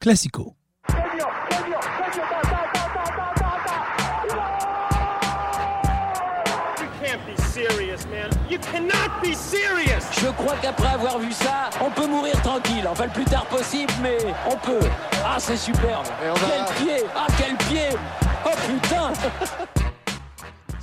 Classico. Je crois qu'après avoir vu ça, on peut mourir tranquille. Enfin, le plus tard possible, mais on peut. Ah, c'est superbe. Quel pied Ah, quel pied Oh putain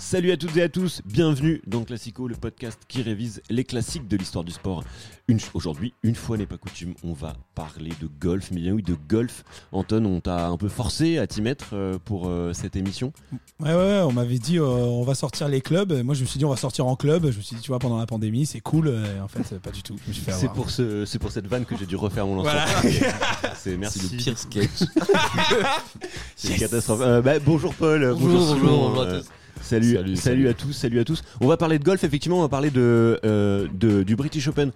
Salut à toutes et à tous, bienvenue dans Classico, le podcast qui révise les classiques de l'histoire du sport. Une- Aujourd'hui, une fois n'est pas coutume, on va parler de golf, mais bien oui, de golf. Anton, on t'a un peu forcé à t'y mettre euh, pour euh, cette émission? Ouais, ouais, ouais, on m'avait dit euh, on va sortir les clubs. Moi, je me suis dit on va sortir en club. Je me suis dit, tu vois, pendant la pandémie, c'est cool. Et en fait, pas du tout. Je me suis fait C'est pour, ce, c'est pour cette vanne que j'ai dû refaire mon lancement. Voilà. C'est merci. C'est le pire sketch. C'est une catastrophe. Euh, bah, bonjour Paul, Bonjour, bonjour, bonjour à euh, tous. Salut, Salut, salut, salut. à tous, salut à tous. On va parler de golf, effectivement, on va parler de, euh, de- du British Open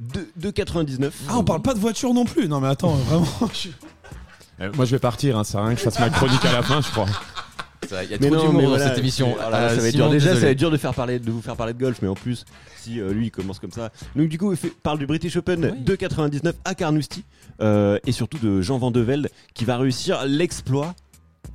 de, de 99. Ah, on parle pas de voiture non plus. Non, mais attends, vraiment. je- Euh, moi je vais partir, hein, ça sert à rien que je fasse ma chronique à la fin, je crois. Il y a Mais trop non, d'humour mais dans voilà, cette émission. voilà, Euh, ça va être dur. Déjà, ça va être dur de faire parler, de vous faire parler de golf, mais en plus, si euh, lui il commence comme ça. Donc du coup, il fait- parle du British Open Oui. de 99 à Carnoustie euh, et surtout de Jean Van de Velde qui va réussir l'exploit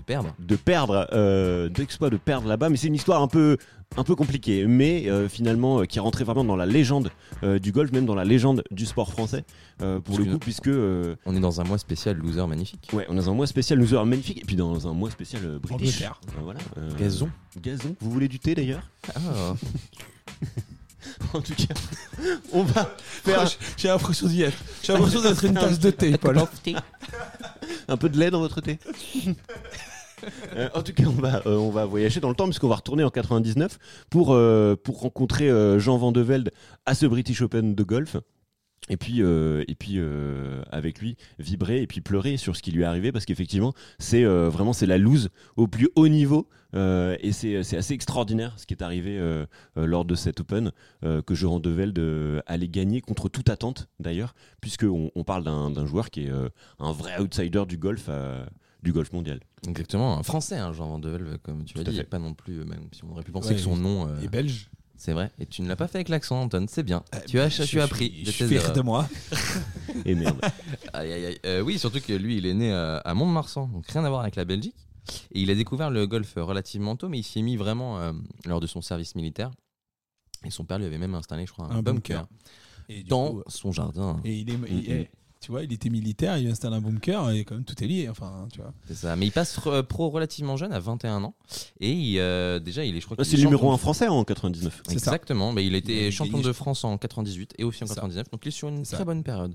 Perdre. de perdre, euh, d'exploit de perdre là-bas. Mais c'est une histoire un peu, un peu compliquée, mais euh, finalement euh, qui est rentrée vraiment dans la légende euh, du golf, même dans la légende du sport français euh, pour Parce le coup, puisque euh, On est dans un mois spécial loser magnifique. ouais, on est dans un mois spécial loser magnifique et puis dans un mois spécial euh, British. Voilà. Gazon. Gazon. Vous voulez du thé d'ailleurs? Ah, En tout cas, on va faire J'ai l'impression d'y être. J'ai l'impression d'être une tasse de thé, Paul. un peu de lait dans votre thé? Euh, en tout cas, on va, euh, on va voyager dans le temps puisqu'on va retourner en 99 pour, euh, pour rencontrer Jean Van de Velde à ce British Open de golf. Et puis, avec lui, vibrer et puis pleurer sur ce qui lui est arrivé parce qu'effectivement, c'est vraiment c'est la loose au plus haut niveau et c'est assez extraordinaire ce qui est arrivé lors de cet Open que Jean de Velde euh, allait gagner contre toute attente d'ailleurs puisqu'on on parle d'un joueur qui est un vrai outsider du golf du golf mondial. Exactement. Un français, hein, Jean Van de Velde, comme tu l'as dit. fait. Pas non plus, euh, même si on aurait pu penser Ouais, que son nom. euh, Et belge. c'est vrai. Et tu ne l'as pas fait avec l'accent, Anton. C'est bien. tu as, Je- tu as je- appris Je de suis tes fier de moi. Et merde. Aïe, aïe, aïe. Euh, oui, surtout que lui, il est né euh, à Mont-de-Marsan, donc rien à voir avec la Belgique. Et il a découvert le golf relativement tôt, mais il s'y est mis vraiment euh, lors de son service militaire. Et son père lui avait même installé, je crois, un, Un bunker, bunker. Et du dans coup, son jardin. Et il est, il- eh, tu vois, il était militaire, il installe un bunker et quand même tout est lié. Enfin, tu vois. C'est ça. Mais il passe pro relativement jeune, à 21 ans. Et il, euh, déjà, il est, je crois Ah, C'est est le numéro champion 1 français en 99. C'est ça. Exactement. Mais il était champion gagné, de France en 98 et aussi en C'est ça. 99. Donc il est sur une très ça. bonne période,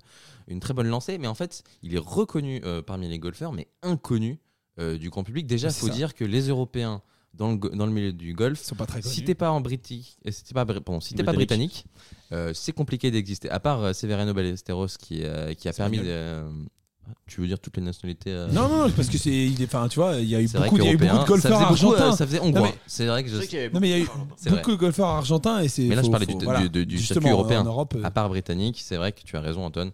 une très bonne lancée. Mais en fait, il est reconnu euh, parmi les golfeurs, mais inconnu euh, du grand public. Déjà, il faut ça. dire que les Européens dans le, dans le milieu du Ils golf, sont pas très connus. si t'es pas en britannique, euh, si t'es pas, bri- pardon, si t'es pas britannique, euh, c'est compliqué d'exister. À part euh, Severino Ballesteros qui, euh, qui a permis. de- euh, tu veux dire toutes les nationalités euh, Non, non, parce que c'est, il est, enfin, tu vois, il y a eu beaucoup, il y a eu beaucoup de ça golfeurs euh, argentins. ça faisait hongrois. C'est vrai que je, Non, mais il y a eu beaucoup de golfeurs argentins et c'est. Mais là, je faut- parlais faut- du- voilà. du- du- du Justement, statut européen. En Europe, euh, à part britannique, c'est vrai que tu as raison, Anton.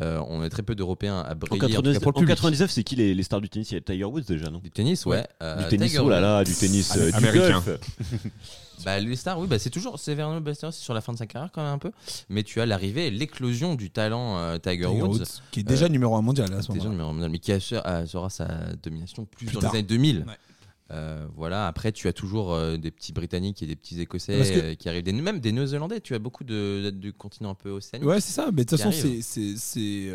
Euh, on a très peu d'Européens à En briller. en tout cas 99, pour le en public. 99, c'est qui les, les stars du tennis? Il y a Tiger Woods déjà, non? Du tennis, ouais. Euh, Du tennis, Tiger oh là là, du tennis, euh, du Américain. golf. Bah, les stars, oui, bah, c'est toujours Severino Ballesteros, c'est sur la fin de sa carrière quand même un peu. Mais tu as l'arrivée l'éclosion du talent euh, Tiger, Tiger Woods. Woods, qui est déjà numéro 1 mondial à ce Déjà moment-là. numéro mondial, mais qui assure- assurera sa domination plus, Plus dans tard. les années 2000. Ouais. Euh, voilà, après tu as toujours euh, des petits Britanniques et des petits Écossais que- euh, qui arrivent, des, même des Néo-Zélandais. Tu as beaucoup de, du continent un peu océanique. Ouais, c'est ça. Mais de toute façon, c'est, c'est, c'est,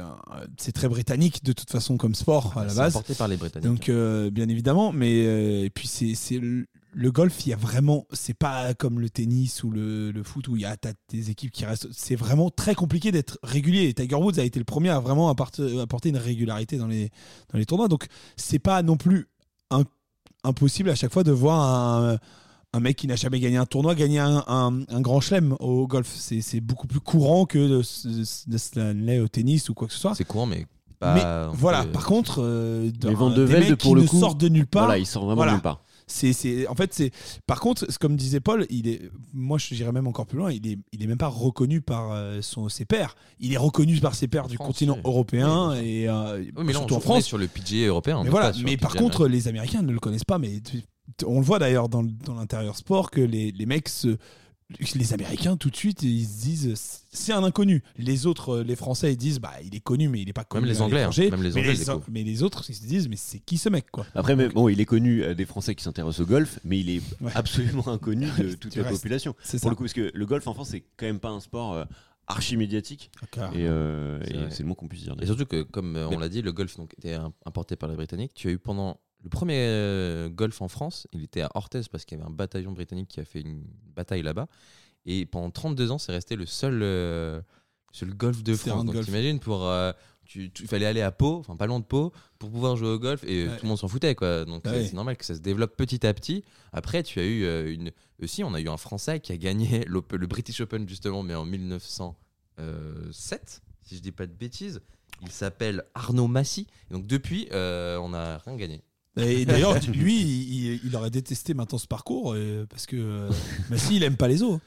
c'est très britannique de toute façon comme sport à la C'est base. apporté par les Britanniques. Donc, bien évidemment, mais et puis c'est, c'est le, golf, il y a vraiment, c'est pas comme le tennis ou le, le foot où il y a t'as des équipes qui restent. C'est vraiment très compliqué d'être régulier. Et Tiger Woods a été le premier à vraiment apporter, apporter une régularité dans les dans les tournois. Donc, c'est pas non plus un- impossible à chaque fois de voir un un mec qui n'a jamais gagné un tournoi gagner un, un- un grand chelem au golf. C'est, c'est beaucoup plus courant que de, se l'est au tennis ou quoi que ce soit. c'est courant, mais pas. Mais voilà, peut- par contre, euh, Van un- de des Velde, mecs pour qui le ne coup, sortent de nulle part. Voilà, il sort vraiment Voilà. nulle part. C'est, en fait, c'est. Par contre, comme disait Paul, il est. Moi, je dirais même encore plus loin. Il est, il est même pas reconnu par euh, son, ses pairs. Il est reconnu par ses pairs du France, continent oui. européen Oui, et euh, Oui, mais là, surtout on en France. sur le PGA européen. Mais voilà. Mais par PGA contre, les Américains ne le connaissent pas. Mais on le voit d'ailleurs dans, dans l'intérieur sport que les, les mecs se les Américains tout de suite ils se disent c'est un inconnu. Les autres, euh, les Français, ils disent bah il est connu mais il est pas connu. Même les Anglais, hein. Même les Mais Anglais, les, ils découvrent. mais les autres, ils se disent mais c'est qui ce mec quoi Après, mais, bon, il est connu euh, des Français qui s'intéressent au golf, mais il est Ouais. absolument inconnu de toute la population. C'est Pour le coup, parce que le golf en France, c'est quand même pas un sport euh, archi médiatique, Ah, et, euh, C'est et vrai. c'est le mot qu'on puisse dire. Et surtout que, comme on Mais- l'a dit, le golf donc, était im- importé par les Britanniques. Tu as eu pendant le premier euh, golf en France, il était à Orthez parce qu'il y avait un bataillon britannique qui a fait une bataille là-bas. Et pendant 32 ans, c'est resté le seul, euh, seul golf de France. Donc t'imagines, pour. euh, tu, il fallait aller à Pau, enfin pas loin de Pau, pour pouvoir jouer au golf et Ouais. tout le monde s'en foutait quoi. Donc Ouais. euh, c'est normal que ça se développe petit à petit. Après, tu as eu une. Aussi, on a eu un Français qui a gagné le British Open justement, mais en 1907, si je dis pas de bêtises. Il s'appelle Arnaud Massy. Et donc depuis, on n'a rien gagné. Et d'ailleurs, lui, il, il aurait détesté maintenant ce parcours euh, parce que euh, Massy, il aime pas les os.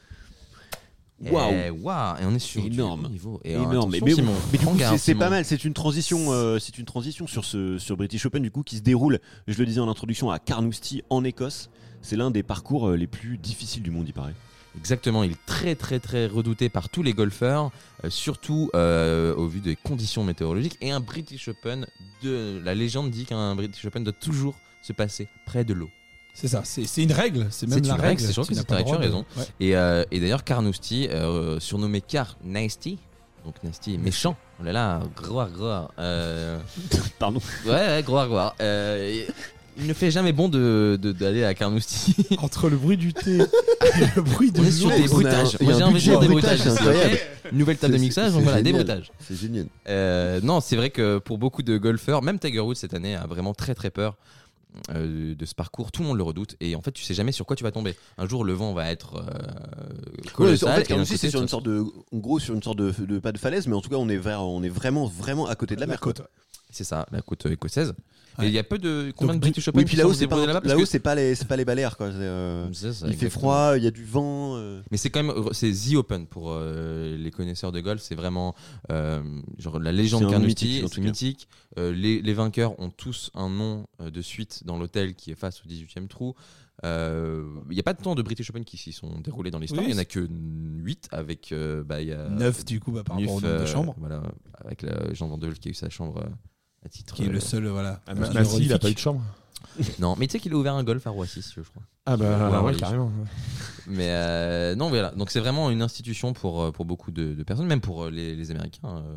Waouh. Et, waouh, et on est sur Énorme. niveau. Et énorme. Mais, Simon, mais du coup, c'est- pas mal. C'est une transition, euh, c'est une transition sur ce sur British Open du coup qui se déroule. Je le disais en introduction à Carnoustie en Écosse. C'est l'un des parcours euh, les plus difficiles du monde, il paraît. Exactement, il est très très très redouté par tous les golfeurs, euh, surtout euh, au vu des conditions météorologiques. Et un British Open, de, la légende dit qu'un British Open doit toujours se passer près de l'eau. C'est ça, c'est une règle, c'est même C'est la une règle. règle, c'est sûr que c'est de- raison. Ouais. Et, euh, et d'ailleurs, Carnoustie, euh, surnommé Car Nasty, donc Nasty méchant, oh là là, groire groire. Euh, Pardon. ouais, ouais, groire groire. Il ne fait jamais bon de- de- d'aller à Carnoustie. Entre le bruit du thé et le bruit du On est sur jour, des on un- bruitages. Moi j'ai envie de dire des bruitages. Nouvelle table de mixage, donc voilà, des bruitages. C'est génial. Euh, non, c'est vrai que pour beaucoup de golfeurs, même Tiger Woods cette année a vraiment très très peur euh, de ce parcours. Tout le monde le redoute et en fait, tu sais jamais sur quoi tu vas tomber. Un jour, le vent va être euh, Ouais, colossal. en et fait, Carnoustie, c'est sur une sorte de, en gros, sur une sorte de, de- pas de falaise, mais en tout cas, on est vers, on est vraiment, vraiment à côté de la la mer. quoi. côte. C'est ça, la côte écossaise. Ouais. Et il y a peu de combien Donc, de British Open Oui, puis là-haut, c'est pas, là-haut, que- c'est pas les, c'est pas les Baléares, quoi. Euh, ça, il fait froid, il y a du vent. euh. Mais c'est quand même c'est The Open pour euh, les connaisseurs de golf. C'est vraiment euh, genre la légende Carnoustie, c'est mythique. Euh, les, les vainqueurs ont tous un nom euh, de suite dans l'hôtel qui est face au 18e trou. Euh, Il n'y a pas tant de British Open qui s'y sont déroulés dans l'histoire. Oui, Il n'y en a que 8 avec euh, bah, il y a Neuf du coup bah, par rapport au nombre de euh, chambres, Voilà, avec Jean Vandeul qui a eu sa chambre euh, à titre. qui est le seul voilà. Ah, qui Ma- est Massy, il a pas eu de chambre. Non, mais tu sais qu'il a ouvert un golf à Roissy, si je crois. Ah bah Ouais, ouais, ouais, carrément. Mais euh, non, voilà. Donc c'est vraiment une institution pour, euh, pour beaucoup de, de personnes, même pour euh, les, les Américains. euh,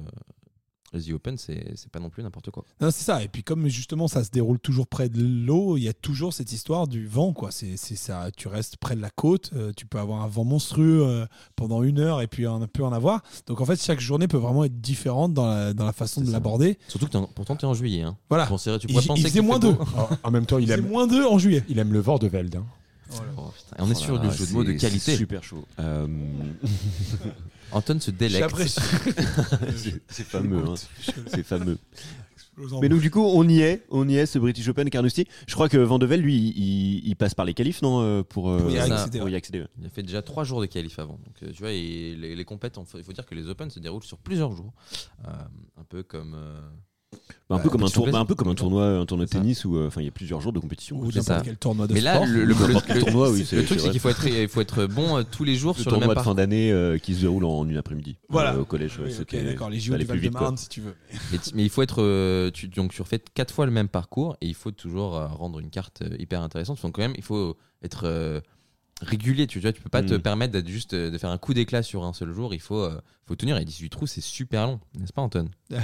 The Open, c'est c'est pas non plus n'importe quoi. Non, c'est ça. Et puis comme justement ça se déroule toujours près de l'eau, il y a toujours cette histoire du vent. Quoi. C'est, c'est ça. Tu restes près de la côte, euh, tu peux avoir un vent monstrueux euh, pendant une heure et puis un peu en avoir. Donc en fait, chaque journée peut vraiment être différente dans la, dans la façon de l'aborder. Surtout que en- pourtant tu es en juillet. Hein. Voilà. Tu penserais- tu Il, pourrais il penser faisait moins fait deux. beau. En- même temps, il Il faisait aime, moins deux en juillet. il aime le vent de Veld. hein. Oh, putain. On est sur Oh là du jeu de mots de qualité. c'est Super chaud. Euh, Anton se délecte. J'apprécie. c'est fameux. hein. C'est fameux. Mais donc du coup, on y est, on y est, ce British Open Carnoustie. Je crois que Vandevel, lui, il, il passe par les qualifs, non, euh, pour, euh, Pour y accéder, pour y accéder. Il a fait déjà trois jours de qualif avant. Donc, euh, tu vois, et les, les compètes, il faut dire que les Open se déroulent sur plusieurs jours. Euh, un peu comme. euh, Bah, un Bah, peu comme un tour, bah, un peu comme un tournoi, un tournoi de tennis où, euh, enfin, il y a plusieurs jours de compétition. Ou n'importe ça. quel tournoi de Mais sport. là, le, le- le- le- tournoi, oui, le c'est- truc, c'est qu'il faut être, il faut être bon euh, tous les jours Le sur le même tournoi de parcours. fin d'année euh, qui se déroule en une après-midi. Voilà. euh, au collège. Oui, d'accord, les JO du plus vite, Val-de-Marne quoi. si tu veux. Mais, il faut être. euh, tu, donc, tu refais quatre fois le même parcours et il faut toujours euh, rendre une carte hyper intéressante. Donc, quand même, il faut être euh, régulier. Tu vois, tu peux pas te Mm. permettre d'être juste, de faire un coup d'éclat sur un seul jour. Il faut, euh, faut tenir. Et 18 trous, c'est super long, n'est-ce pas, Anton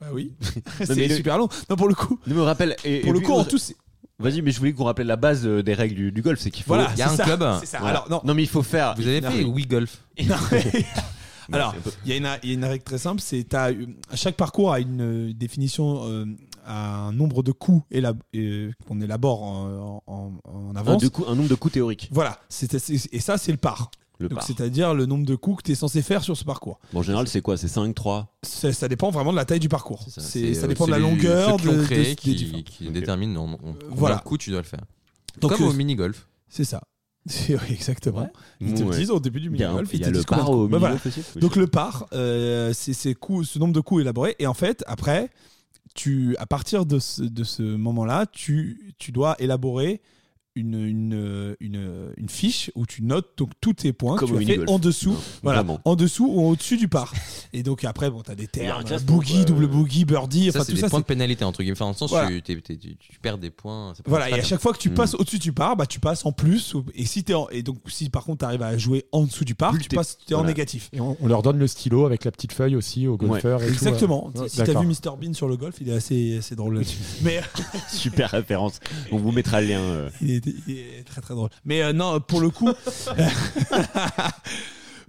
Bah oui. c'est le- super long. Non, pour le coup. Ne me rappelle. Et, Pour et le coup, en on- tout, c'est- Vas-y, mais je voulais qu'on rappelle la base euh, des règles du, du golf, c'est qu'il faut. voilà. il y a un ça, club. C'est ça. Voilà. Alors, non. non, mais il faut faire. Vous avez fait Wii Golf Alors, il y, a une- il y a une règle très simple, c'est euh, chaque parcours a une euh, définition, euh, a un nombre de coups euh, qu'on élabore en, en- en un, avance. de un nombre de coups théoriques. Voilà, et ça c'est le par. Le Donc par. c'est-à-dire le nombre de coups que tu es censé faire sur ce parcours. Bon, en général, c'est quoi? C'est 5, 3 Ça, ça dépend vraiment de la taille du parcours. C'est ça, C'est- ça euh, dépend de la les- longueur de, créé de- qui, des différents. qui Ok. déterminent en, en- combien Voilà. de coups tu dois le faire. Donc, Comme euh, au mini-golf. C'est ça. Oui, exactement. Ouais. Ils te Ouais. disent au début du Il y a, un- mini-golf. il ils y te a le par au. Bah, voilà. Donc le par, euh, c'est ces coups- ce nombre de coups élaborés. Et en fait, après, tu, à partir de ce, de ce moment-là, tu, tu dois élaborer une, une, une, une fiche où tu notes donc tous tes points Comme que au tu as fait en dessous. Non, Voilà, vraiment. en dessous ou au-dessus du par. Et donc après, bon, tu as des termes, boogie, quoi. double boogie, birdie, Ça, enfin c'est tout des ça. points c'est- de pénalité, entre guillemets. Enfin, dans le sens, Voilà. tu, t'es- t'es- tu- tu perds des points. Voilà, et à chaque fois que tu Mm. passes au-dessus du par, bah, tu passes en plus. Et, si t'es en- et donc, si par contre tu arrives à jouer en dessous du par, Plus tu t'es- passes es en négatif. Et on, on leur donne le stylo avec la petite feuille aussi aux golfeurs. et tout, Exactement. ouais. si t'as D'accord. vu Mr Bean sur le golf, il est assez, assez drôle là-dessus. Mais Super référence. On vous mettra le lien. euh. il est très très drôle. Mais euh, non, pour le coup,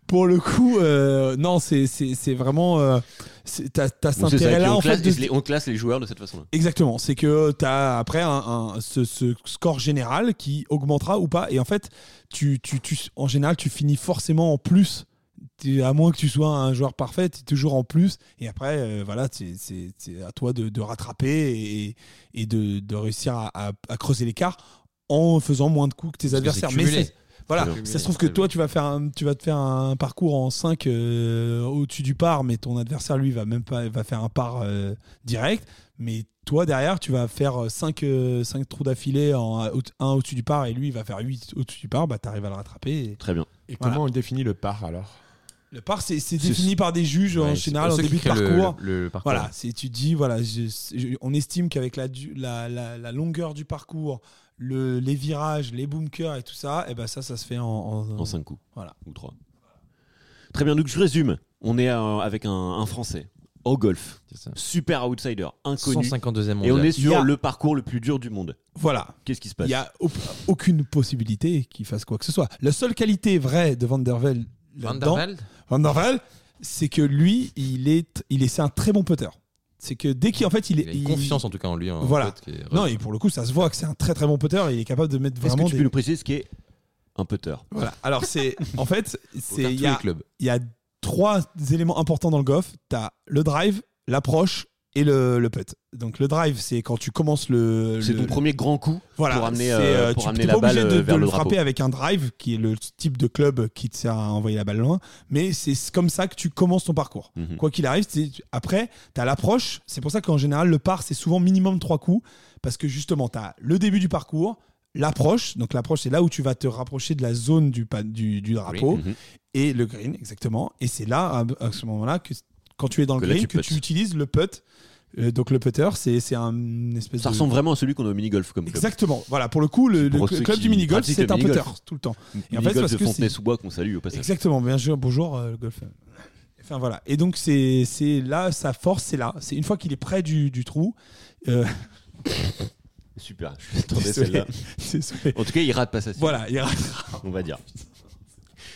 pour le coup, euh, non, c'est vraiment. euh, c'est- T'as t'as cet intérêt-là on, en classe, fait. de- les- on classe les joueurs de cette façon-là. Exactement, c'est que tu as après un, un- ce, ce score général qui augmentera ou pas. Et en fait, tu, tu, tu, en général, tu finis forcément en plus. À moins que tu sois un joueur parfait, tu es toujours en plus. Et après, euh, voilà, c'est- à toi de, de rattraper et, et de, de réussir à, à- à creuser l'écart en faisant moins de coups que tes que adversaires. Mais voilà, ça se trouve que toi, tu vas, faire un, tu vas te faire un parcours en 5 au-dessus du par, mais ton adversaire, lui, va même pas va faire un par euh, direct. Mais toi, derrière, tu vas faire 5 trous d'affilée, en un au-dessus du par, et lui, il va faire 8 au-dessus du par. Bah, tu arrives à le rattraper. et- Très bien. Et Voilà. comment on définit le par alors? Le par, c'est défini par des juges en Ouais, général en début de parcours. Le, le parcours. Voilà, c'est tu dis voilà, je- je- on estime qu'avec la, du- la, la, la longueur du parcours, le, les virages, les bunkers et tout ça, et ben ça, ça se fait en, en, En 5 coups. Voilà. Ou 3. Très bien, donc je résume. On est euh, avec un, un Français au golf. Super outsider, inconnu. 152e Et mondial. on est Il sur a- le parcours le plus dur du monde. Voilà, Qu'est-ce qui se il passe n'y a au- aucune possibilité qu'il fasse quoi que ce soit. La seule qualité vraie de Van der Velde, Van der Velde? Van der Velde, c'est que lui, il est, il est, c'est un très bon putter. C'est que dès qu'il en fait, il est, Il a une confiance en tout cas en lui. en Voilà. fait, qui est- Non, et pour le coup, ça se voit que c'est un très très bon putter. Et il est capable de mettre Est-ce que vraiment tu des. peux nous préciser ce qu'est un putter Voilà. Alors c'est, en fait, c'est il y y a trois éléments importants dans le golf. Tu as le drive, l'approche et le, le putt. Donc le drive, c'est quand tu commences le. C'est le- ton premier grand coup voilà, pour amener, euh, euh, pour tu amener la pas obligé balle de, euh, de le le frapper avec un drive, qui est le type de club qui te sert à envoyer la balle loin. Mais c'est comme ça que tu commences ton parcours. Mhm. Quoi qu'il arrive, après, tu as l'approche. C'est pour ça qu'en général, le par, c'est souvent minimum trois coups. Parce que justement, tu as le début du parcours, l'approche. Donc l'approche, c'est là où tu vas te rapprocher de la zone du, pa- du, du drapeau. Mhm. Et le green, exactement. Et c'est là, à, à ce moment-là, que quand tu es dans le Que green, tu que tu utilises le putt. Euh, donc le putter, c'est un espèce Ça de... ressemble vraiment à celui qu'on a au mini-golf comme club. Exactement. Voilà, pour le coup, le, club du mini-golf, c'est un putter tout le temps. Et en fait, parce de que Fontenay-sous-Bois qu'on salue au passage. Exactement, bien sûr, bonjour euh, le golf. Enfin voilà. Et donc c'est là sa force, c'est là. C'est une fois qu'il est près du, du trou. euh, Super, je désolé. celle-là. En tout cas, il rate pas ça. Voilà, il rate. On va dire.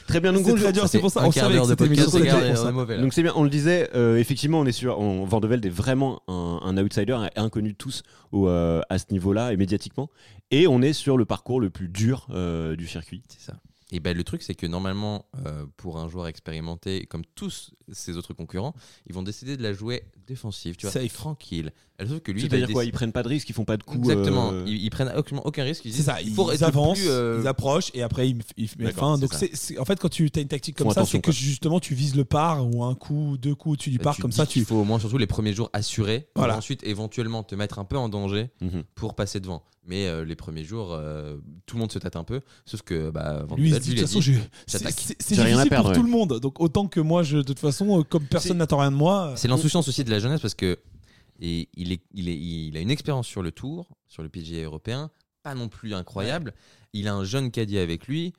Très bien, donc C'est très dur, c'est pour ça un on quart savait que c'était émission. Donc c'est bien, on le disait, euh, effectivement, on est sur. On, Van de Velde est vraiment un, un outsider, un- inconnu de tous au, euh, à ce niveau-là et médiatiquement. Et on est sur le parcours le plus dur euh, du circuit. C'est ça. Et ben le truc, c'est que normalement, euh, pour un joueur expérimenté, comme tous ses autres concurrents, ils vont décider de la jouer défensive, tu vois, Safe. tranquille. Elle sauf que lui, il va C'est-à-dire quoi Ils prennent pas de risques, ils font pas de coups. Exactement. euh, Ils, ils prennent aucun, aucun risque. Ils C'est disent, ça, ils, pour être le avancent, plus, euh, ils approchent et après ils, ils mettent D'accord, fin. c'est Donc ça. c'est c'est- en fait quand tu as une tactique comme Font ça, attention, c'est que quoi. justement tu vises le par ou un coup, deux coups au-dessus du par tu comme dis ça qu'il tu faut au moins surtout les premiers jours assurer. Voilà. Pour ensuite éventuellement te mettre un peu en danger mhm. pour passer devant. Mais euh, les premiers jours, euh, tout le monde se tâte un peu. Sauf que bah, Van lui il se Velde, dit de il a toute façon dit, je- c'est j'attaque. c'est- c'est J'ai rien à difficile perdre, pour ouais. tout le monde. Donc autant que moi je de toute façon euh, comme personne n'attend rien de moi. C'est l'insouciance aussi de la jeunesse parce que et il, est, il, est, il a une expérience sur le tour, sur le PGA européen, pas non plus incroyable. Il a un jeune caddie avec lui.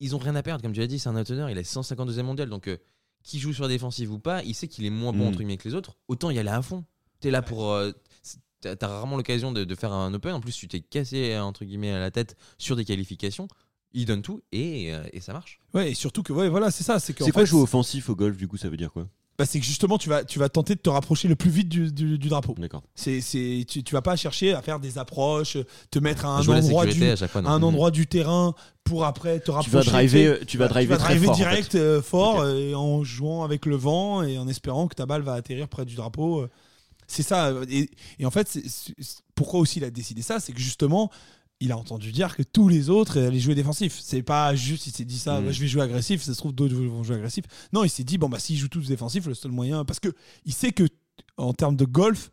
Ils ont rien à perdre, comme tu l'as dit, c'est un outsider. Il est 152e mondial. Donc, euh, qui joue sur défensive ou pas, il sait qu'il est moins bon Mm. entre guillemets que les autres. Autant y aller à fond. T'es là pour. euh, c'est- T'as rarement l'occasion de, de faire un open. En plus, tu t'es cassé entre guillemets à la tête sur des qualifications. Il donne tout et, euh, et ça marche. Ouais, et surtout que ouais, voilà, c'est ça, c'est quoi fait, jouer offensif au golf du coup Ça veut dire quoi? Bah, c'est que justement tu vas tu vas tenter de te rapprocher le plus vite du, du- du drapeau. D'accord. C'est c'est tu, tu vas pas chercher à faire des approches, te mettre à un Jouer la endroit sécurité du à chaque fois. non. à un Mm. endroit du terrain pour après te rapprocher. vas tu sais. driver, tu vas driver très fort. en fait. direct euh, fort euh, en jouant avec le vent et en espérant que ta balle va atterrir près du drapeau. euh. C'est ça. euh, Et, et en fait, c'est- c'est- c'est- pourquoi aussi il a décidé ça C'est que justement, il a entendu dire que tous les autres allaient jouer défensif. C'est pas juste, il s'est dit ça, Mm. bah, je vais jouer agressif, ça se trouve d'autres vont jouer agressif. Non, il s'est dit, bon, bah s'ils jouent tous défensifs, le seul moyen. Parce que il sait que en termes de golf,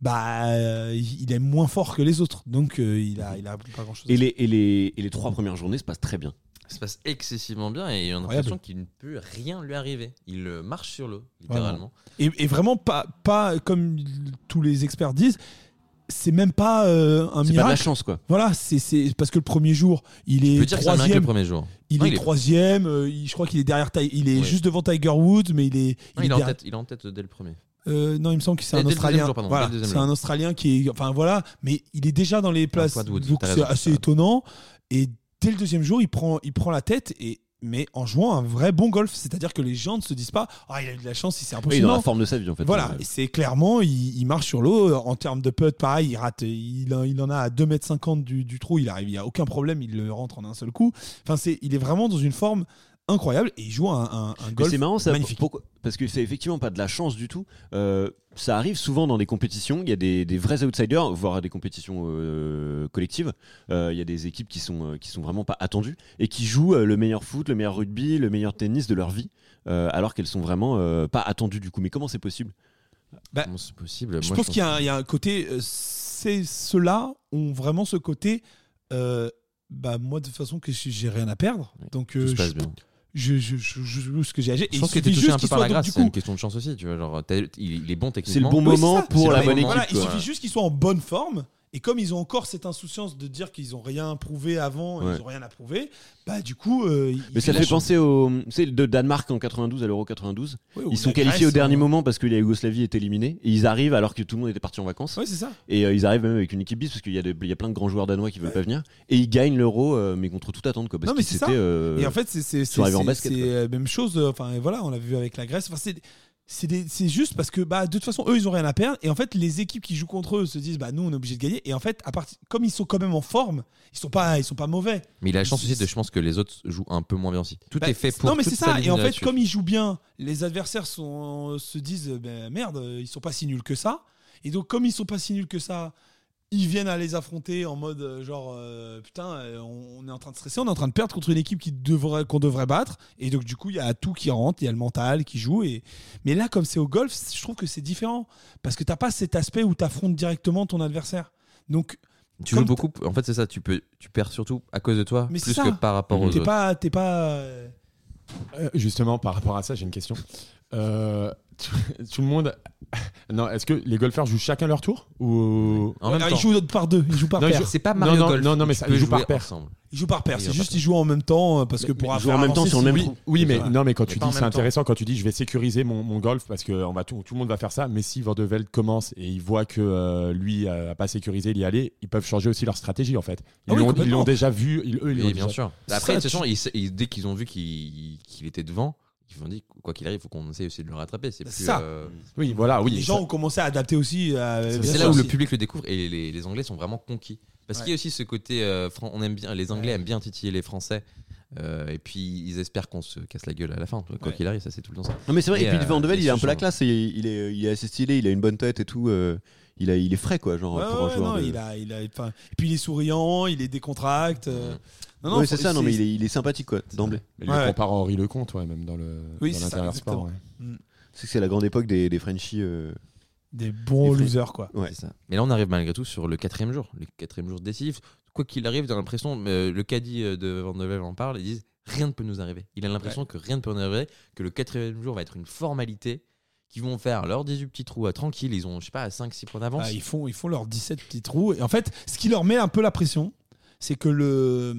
bah, euh, il est moins fort que les autres. Donc, euh, il a, il a pas grand chose. Et les, et, les, et les trois premières journées se passent très bien. Ça se passe excessivement bien et on a l'impression qu'il ne peut rien lui arriver. Il euh, marche sur l'eau, littéralement. Et, et vraiment, pas, pas comme tous les experts disent, c'est même pas euh, un C'est pas de la miracle. chance, quoi. Voilà, c'est parce que le premier jour, il Je est peux dire que c'est un miracle le troisième. premier jour. Il Non, est il est- troisième. euh, il- je crois qu'il est derrière. Il est juste devant Tiger Woods, mais il est. Non, il il, est en derrière- tête, il est en tête dès le premier. Euh, non, il me semble que c'est un Australien. jour, pardon, voilà, c'est un. Australien qui est. Enfin voilà, mais il est déjà dans les places. Woods, donc c'est assez t'as- étonnant. Et dès le deuxième jour, il prend, il prend la tête et. Mais en jouant un vrai bon golf, c'est-à-dire que les gens ne se disent pas ah il a eu de la chance, il s'est Oui, impossible. dans Non. la forme de sa vie, en fait. Voilà, Euh, c'est clairement, il, il marche sur l'eau. En termes de putt, pareil, il rate, il, en- il en a à 2m50 du, du trou, il arrive, il n'y a aucun problème, il le rentre en un seul coup. Enfin, c'est, il est vraiment dans une forme incroyable et il joue un, un, un golf c'est marrant ça, magnifique. parce que c'est effectivement pas de la chance du tout. Euh, ça arrive souvent dans des compétitions, il y a des, des vrais outsiders, voire des compétitions euh, collectives. Euh, Il y a des équipes qui sont, qui sont vraiment pas attendues et qui jouent euh, le meilleur foot, le meilleur rugby, le meilleur tennis de leur vie, euh, alors qu'elles sont vraiment euh, pas attendues du coup. Mais comment c'est possible? Bah, Comment c'est possible? Je Moi, pense qu'il y, a un- il y a un côté, euh, c'est ceux-là ont vraiment ce côté. euh, bah moi de toute façon que j'ai rien à perdre, Oui, donc Tout euh, se je, passe bien. Je, je, je- je joue ce que j'ai à gérer. Je pense que suffit t'es touché juste un peu qu'il par soit la grâce. C'est une question de chance aussi. Tu vois, genre, il, est bon C'est le techniquement. bon moment pour la bonne bon équipe. il suffit juste qu'ils soient en bonne forme. Et comme ils ont encore cette insouciance de dire qu'ils ont rien prouvé avant, Ouais. ils ont rien à prouver, bah du coup, euh, ils- Mais ça fait penser au sais, de Danemark en 92 à l'Euro 92. Ouais, ou Ils sont qualifiés Grèce, au dernier euh, moment parce que la Yougoslavie est éliminée. Et ils arrivent alors que tout le monde était parti en vacances. Ouais, c'est ça. Et euh, ils arrivent même avec une équipe bis parce qu'il y, y a plein de grands joueurs danois qui veulent pas venir. Et ils gagnent l'euro, euh, mais contre toute attente. Quoi, parce Non, mais c'est c'était. Et en fait, c'est c'est c'est- c'est la même chose. Enfin, voilà, on l'a vu avec la Grèce. Enfin, c'est juste parce que bah de toute façon eux ils ont rien à perdre. Et en fait les équipes qui jouent contre eux se disent bah nous on est obligé de gagner. Et en fait à comme ils sont quand même en forme ils sont pas ils sont pas mauvais. Mais il a la chance aussi de, je pense, que les autres jouent un peu moins bien aussi. Tout Bah, est fait pour. non mais c'est ça. Et en fait comme ils jouent bien les adversaires sont se disent ben, merde ils sont pas si nuls que ça. Et donc comme ils sont pas si nuls que ça ils viennent à les affronter en mode euh, genre euh, putain euh, on, on est en train de stresser on est en train de perdre contre une équipe qui devrait qu'on devrait battre et donc du coup il y a tout qui rentre il y a le mental qui joue et mais là comme c'est au golf je trouve que c'est différent parce que t'as pas cet aspect où t'affrontes directement ton adversaire donc Tu joues beaucoup. En fait, c'est ça. Tu peux, tu perds surtout à cause de toi, Mais c'est plus ça. que par rapport aux t'es autres. pas t'es pas euh, Euh, justement, par rapport à ça, j'ai une question. Euh, tout, tout le monde. Non, est-ce que les golfeurs jouent chacun leur tour ou En même temps. ils jouent par deux ils jouent par paire jouent- C'est pas Mario non, Golf. non, non, mais ils jouent par jouer paire. ensemble. ils jouent par paire c'est juste ils jouent en même temps euh, parce que pour jouent en même temps sur le même oui. trou. Oui, mais non, mais quand Mais tu dis c'est intéressant, quand tu dis je vais sécuriser mon, mon golf parce que on va tout, tout le monde va faire ça, mais si Van de Velde commence et il voit que euh, lui a pas sécurisé, il y allait, ils peuvent changer aussi leur stratégie en fait. Ils Ah oui, l'ont- déjà vu, eux, ils l'ont Oui, déjà- bien sûr. Après, de toute façon, dès qu'ils ont vu qu'il était devant, ils vont dire quoi qu'il arrive, il faut qu'on essaye aussi de le rattraper. C'est ça. euh, Oui, voilà, oui. les ça- gens ont commencé à adapter aussi euh, C'est là où le public le découvre et les, les Anglais sont vraiment conquis. Parce qu'il y a aussi ce côté, euh, on aime bien, les Anglais aiment bien titiller les Français. Euh, et puis ils espèrent qu'on se casse la gueule à la fin. Quoi Ouais. qu'il arrive, ça c'est tout le temps ça. Non, mais c'est vrai. Et, Et, puis euh, Van de Velde, et il a un peu la classe. Il, est, il est assez stylé. Il a une bonne tête et tout. euh, il, a, il est frais, quoi. Genre, Ouais, pour un joueur. non, de- il a, il a, et puis il est souriant, il est décontracté. euh, non, non, Ouais, c'est ça. Non, mais il est, il est sympathique, quoi, d'emblée. Il le compare à Henri Lecomte, ouais, même dans le Oui, dans c'est ça, l'intérieur sport. C'est que c'est la grande époque des, des Frenchies. euh, des bons est losers quoi. Ouais. C'est ça. Mais là, on arrive malgré tout sur le quatrième jour. Le quatrième jour décisif. Quoi qu'il arrive, j'ai l'impression, euh, le caddie euh, de Van de Velde en parle, ils disent rien ne peut nous arriver. Il a l'impression que rien ne peut nous arriver, que le quatrième jour va être une formalité, qu'ils vont faire leurs 18 petits trous à tranquille. Ils ont, je sais pas, à 5-6 points d'avance. Ah, ils, font, ils font leurs 17 petits trous. Et en fait, ce qui leur met un peu la pression, c'est que le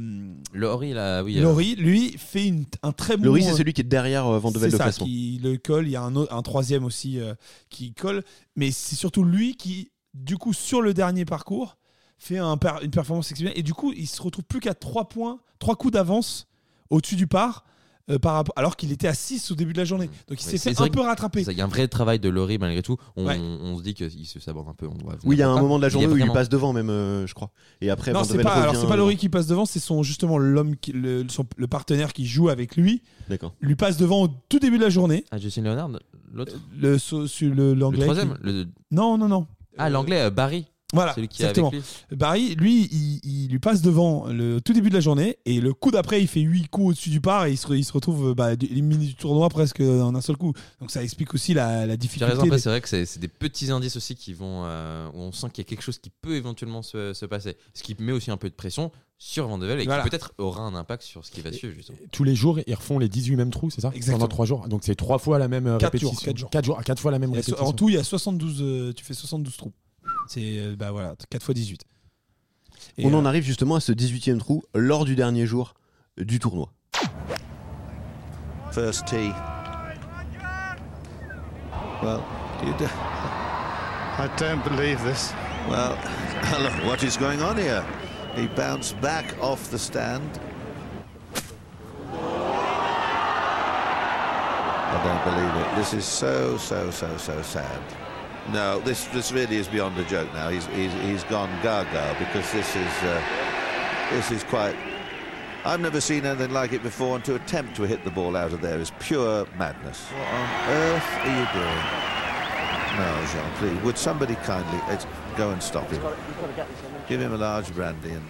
Laurie, là, oui. euh, Laurie, lui, fait une- un très bon. Le riz, c'est celui qui est derrière euh, Van de C'est Velde au ça, classement. qui le colle. Il y a un, autre- un troisième aussi euh, qui colle. Mais c'est surtout lui qui, du coup, sur le dernier parcours, fait un per- une performance exceptionnelle. Et du coup, il se retrouve plus qu'à 3 points, 3 coups d'avance au-dessus du par. euh, par rapport, alors qu'il était à 6 au début de la journée. Donc il s'est fait un peu rattraper. Il y a un vrai travail de Laurie malgré tout. On, Ouais. on se dit qu'il se saborde un peu. On Oui, il y a un moment de la Il journée où il passe devant, même, euh, je crois. Et après, Non, c'est pas, alors revient- c'est pas Laurie qui passe devant, c'est son justement l'homme, qui- le, son- le partenaire qui joue avec lui, D'accord. lui passe devant au tout début de la journée. Ah, Justin Leonard, l'autre Le, so- sur le- Le troisième qui- le- Non, non, non. Ah, Euh, l'anglais, euh, Barry. Voilà, Celui qui est exactement. avec lui. Barry, lui, il, il lui passe devant le tout début de la journée et le coup d'après, il fait 8 coups au-dessus du par et il se, re- il se retrouve bah, éliminé du tournoi presque en un seul coup. Donc ça explique aussi la, la Tu as difficulté. raison, après, des- c'est vrai que c'est c'est des petits indices aussi qui vont. euh, où on sent qu'il y a quelque chose qui peut éventuellement se, se passer. Ce qui met aussi un peu de pression sur Van de et Voilà. qui peut-être aura un impact sur ce qui va suivre, justement. Tous les jours, ils refont les 18 mêmes trous, c'est ça? Exactement. Pendant 3 jours. Donc c'est 3 fois la même euh, Quatre répétition. jours, quatre jours. 4 jours. 4 fois la même il y a- répétition. en tout, il y a 72, euh, tu fais 72 trous. C'est euh, bah voilà, 4 fois 18. Et, On en euh, arrive justement à ce 18e trou lors du dernier jour du tournoi. First tee. Well, you do, I don't believe this. well, look what is going on here. He bounced back off the stand. I don't believe it. This is so, so, so, so sad. No, this this really is beyond a joke now. He's he's, he's gone gaga because this is uh, this is quite. I've never seen anything like it before, and to attempt to hit the ball out of there is pure madness. What on earth are you doing? No, Jean, please. Would somebody kindly go and stop him? Give him a large brandy and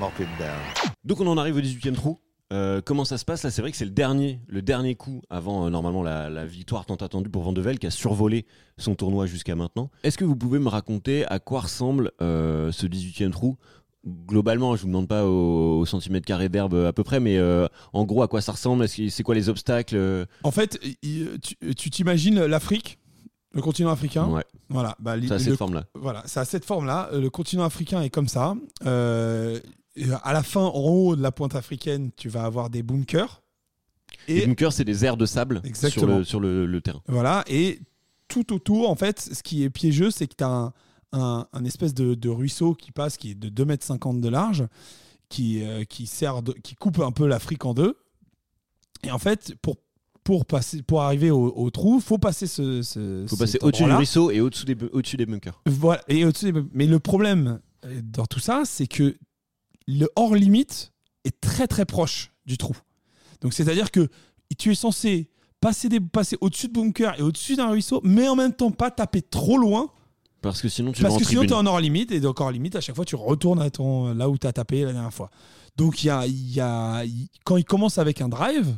mop him down. Donc on en arrive au 18e trou. Euh, comment ça se passe là? C'est vrai que c'est le dernier, le dernier coup avant euh, normalement la, la victoire tant attendue pour Van de Vel qui a survolé son tournoi jusqu'à maintenant. Est-ce que vous pouvez me raconter à quoi ressemble euh, ce 18e trou? Globalement, je vous demande pas au, au centimètre carré d'herbe à peu près, mais en gros à quoi ça ressemble? C'est quoi les obstacles En fait, tu t'imagines l'Afrique, le continent africain? Ouais, Voilà, bah, ça a cette forme-là. Voilà, c'est à cette forme-là. Le continent africain est comme ça. Euh, à la fin, en haut de la pointe africaine, tu vas avoir des bunkers. Les Et bunkers, c'est des aires de sable sur le, sur le, le terrain. voilà, et tout autour, en fait, ce qui est piégeux, c'est que tu as un, un- un espèce de, de ruisseau qui passe, qui est de 2,50 m de large, qui, euh, qui, sert de- qui coupe un peu l'Afrique en deux. Et en fait, pour, pour, passer, pour arriver au, au trou, il faut passer ce. ce faut passer au-dessus du ruisseau et au-dessus des, bu- au-dessus des bunkers. Voilà. Et au-dessus des- mais le problème euh, dans tout ça, c'est que le hors limite est très très proche du trou. Donc c'est-à-dire que tu es censé passer, des, passer au-dessus de bunker et au-dessus d'un ruisseau, mais en même temps pas taper trop loin, Parce que sinon, tu parce que sinon tu es en hors limite, et donc hors limite, à chaque fois tu retournes à ton, là où tu as tapé la dernière fois. Donc il y a, y a, quand il commence avec un drive,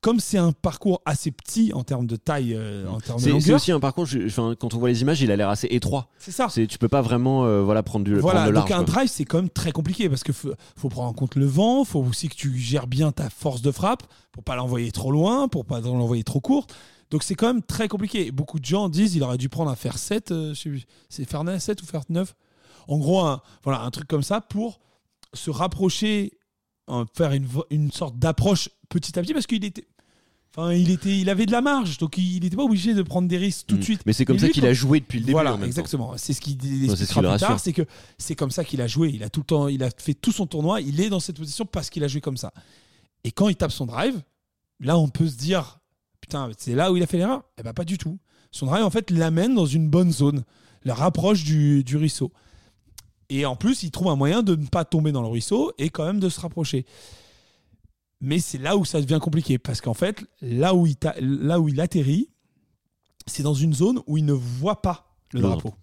comme c'est un parcours assez petit en termes de taille, euh, en termes de C'est c'est longueur, aussi un parcours, je- enfin, quand on voit les images, il a l'air assez étroit. c'est ça. Tu peux pas vraiment euh, voilà, prendre du Voilà, prendre le donc large. un drive, c'est quand même très compliqué parce que faut, faut prendre en compte le vent, faut aussi que tu gères bien ta force de frappe pour pas l'envoyer trop loin, pour pas l'envoyer trop court. Donc c'est quand même très compliqué. Beaucoup de gens disent il aurait dû prendre un fer 7, euh, c'est fer 7 ou fer 9. En gros, un, voilà, un truc comme ça pour se rapprocher, faire une, une sorte d'approche petit à petit parce qu'il était. Enfin, il, était, il avait de la marge, donc il n'était pas obligé de prendre des risques tout de Mm. suite. Mais c'est comme ça qu'il a joué depuis le début. Voilà, en même temps. exactement. C'est ce qu'il c'est ce qui expliquera plus tard, c'est que c'est comme ça qu'il a joué. Il a tout le temps, il a fait tout son tournoi. Il est dans cette position parce qu'il a joué comme ça. Et quand il tape son drive, là, on peut se dire, putain, c'est là où il a fait l'erreur? Eh ben pas du tout. Son drive, en fait, l'amène dans une bonne zone, le rapproche du, du ruisseau. Et en plus, il trouve un moyen de ne pas tomber dans le ruisseau et quand même de se rapprocher. Mais c'est là où ça devient compliqué parce qu'en fait, là où il, là où il atterrit, c'est dans une zone où il ne voit pas le drapeau.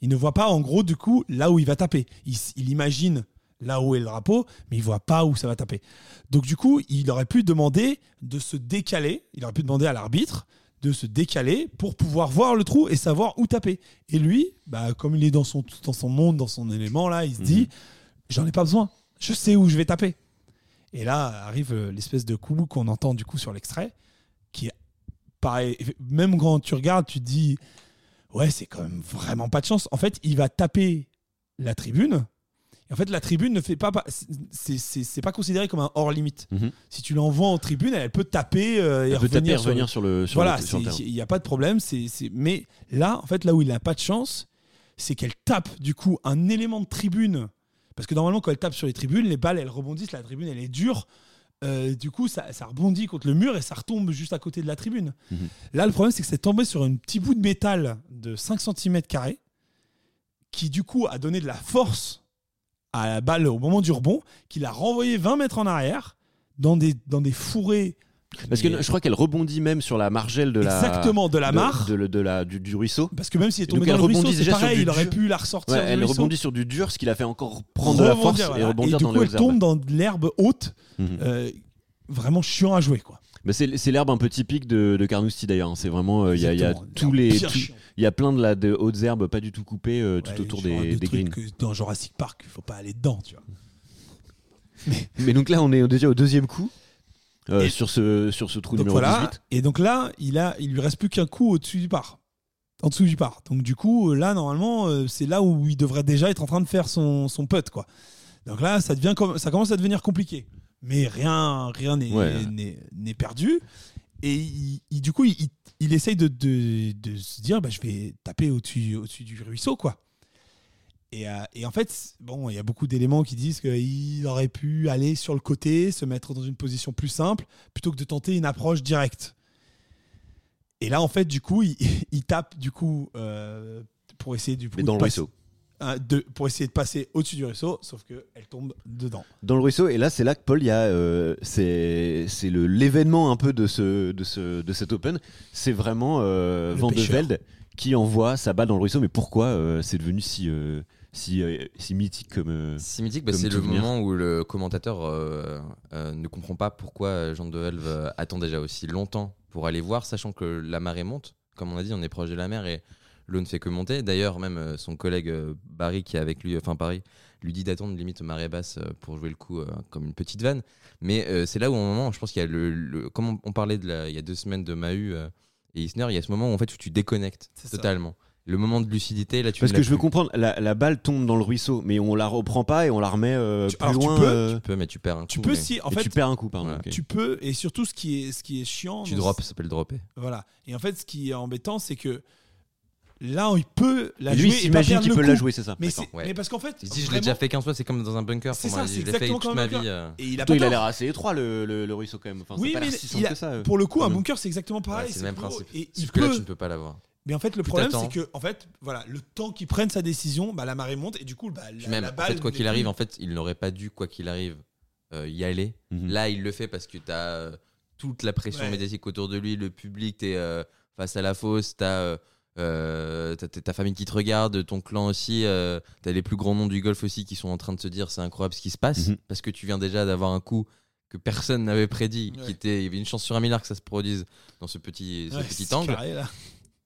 Il ne voit pas, en gros, du coup, là où il va taper. Il imagine là où est le drapeau, mais il voit pas où ça va taper. Donc, du coup, il aurait pu demander de se décaler. Il aurait pu demander à l'arbitre de se décaler pour pouvoir voir le trou et savoir où taper. Et lui, bah, comme il est dans son, dans son monde, dans son élément, là, il se dit j'en ai pas besoin. Je sais où je vais taper. Et là arrive euh, l'espèce de coup qu'on entend du coup sur l'extrait, qui est pareil. Même quand tu regardes, tu te dis ouais, c'est quand même vraiment pas de chance. En fait, il va taper la tribune. Et en fait, la tribune ne fait pas. c'est- pas considéré comme un hors limite. Mhm. Si tu l'envoies en tribune, elle peut taper euh, et Elle peut taper et revenir sur le- sur le, sur voilà, il n'y a pas de problème. Mais là, en fait, là où il n'a pas de chance, c'est qu'elle tape du coup un élément de tribune. Parce que normalement, quand elle tape sur les tribunes, les balles, elles rebondissent, la tribune, elle est dure. Euh, du coup, ça, ça rebondit contre le mur et ça retombe juste à côté de la tribune. Mhm. Là, le problème, c'est que c'est tombé sur un petit bout de métal de 5 cm qui, du coup, a donné de la force à la balle au moment du rebond, qui l'a renvoyé 20 mètres en arrière dans des, dans des fourrés Parce que je crois qu'elle rebondit même sur la margelle de la. Exactement, de la de- mare. de, de la, du, du ruisseau. Parce que même s'il est tombé dans le ruisseau, c'est pareil, du il aurait pu la ressortir. Ouais, du elle ruisseau. rebondit sur du dur, ce qui l'a fait encore prendre de la force et rebondir du dans coup, elle tombe dans de l'herbe haute, Mhm. euh, vraiment chiant à jouer. Quoi. Bah, c'est l'herbe un peu typique de, de Carnoustie d'ailleurs. hein. C'est vraiment. euh, Il y, a- y tous les. Il y a plein de, la, de hautes herbes pas du tout coupées euh, tout Ouais, autour des, de des greens. que dans Jurassic Park, il faut pas aller dedans, tu vois. Mais donc là, on est déjà au deuxième coup. euh, sur, ce, sur ce trou numéro voilà. 18. Et donc là, il a, il lui reste plus qu'un coup au-dessus du par. En dessous du par. Donc du coup, là, normalement, c'est là où il devrait déjà être en train de faire son, son putt, quoi. Donc là, ça, devient comme, ça commence à devenir compliqué. Mais rien rien n'est Ouais. perdu. Et il- il- du coup, il, il- essaye de, de- de se dire, bah, je vais taper au-dessus au du ruisseau, quoi. Et, euh, et en fait, bon, il y a beaucoup d'éléments qui disent qu'il aurait pu aller sur le côté, se mettre dans une position plus simple, plutôt que de tenter une approche directe. Et là, en fait, du coup, il, il tape du coup euh, pour essayer du coup, Mais dans de le ruisseau. Hein, de- pour essayer de passer au-dessus du ruisseau, sauf que elle tombe dedans. Dans le ruisseau, et là, c'est là que Paul, il y a. euh, c'est c'est le- l'événement un peu de, ce, de, ce, de cet Open. C'est vraiment euh, Van de. Velde qui envoie sa balle dans le ruisseau. Mais pourquoi euh, c'est devenu si, euh, si, euh, si mythique comme. euh, C'est mythique, bah, Comme c'est le moment où le commentateur euh, euh, ne comprend pas pourquoi Jean de Helve attend déjà aussi longtemps pour aller voir, sachant que la marée monte. Comme on a dit, on est proche de la mer et l'eau ne fait que monter. D'ailleurs, même euh, son collègue euh, Barry, qui est avec lui, enfin Paris, lui dit d'attendre limite marée basse euh, pour jouer le coup euh, comme une petite vanne. Mais euh, c'est là où, au moment, je pense qu'il y a le, le- comme on, on parlait de la- il y a deux semaines de Mahu euh, et Isner, il y a ce moment où en fait où tu déconnectes ça. totalement. Le moment de lucidité, là, tu Parce que je veux comprendre, la, la balle tombe dans le ruisseau, mais on la reprend pas et on la remet euh, Tu- plus alors, tu loin. peux, euh, Tu peux, mais tu perds un Tu coup, peux mais si, en fait, tu perds un coup, pardon. Voilà. tu peux, et surtout ce qui est, ce qui est chiant. Tu drops, ça s'appelle dropper. Voilà. Et en fait, ce qui est embêtant, c'est que là, il peut la lui, il jouer pas s'imagine perdre qu'il peut la jouer, c'est ça. Mais, Ouais. parce qu'en fait, Il se dit, je l'ai déjà fait 15 fois, c'est comme dans un bunker. C'est pour moi. ça, Je c'est l'ai fait exactement toute comme ma vie. euh. Et il a il l'air assez étroit, le, le, le ruisseau, quand même. Enfin, Oui, mais si il simple a- que ça. euh. Pour le coup, un bunker, c'est exactement pareil. Ouais, c'est le même principe. Et il Sauf que là, peut- tu ne peux pas l'avoir. Mais en fait, le Plus problème, c'est que, en fait, voilà, le temps qu'il prenne sa décision, bah, la marée monte et du coup, bah, la, même, la en balle. fait, quoi qu'il arrive, en fait, il n'aurait pas dû, quoi qu'il arrive, euh, y aller. Mhm. Là, il le fait parce que tu as toute la pression Ouais. médiatique autour de lui, le public, tu es face à la fosse, tu as. Ta famille qui te regarde, ton clan aussi, euh, t'as les plus grands noms du golf aussi qui sont en train de se dire c'est incroyable ce qui se passe Mhm. parce que tu viens déjà d'avoir un coup que personne n'avait prédit, Ouais. qui était, il y avait une chance sur un milliard que ça se produise dans ce petit, ce Ouais, petit c'est angle. carré.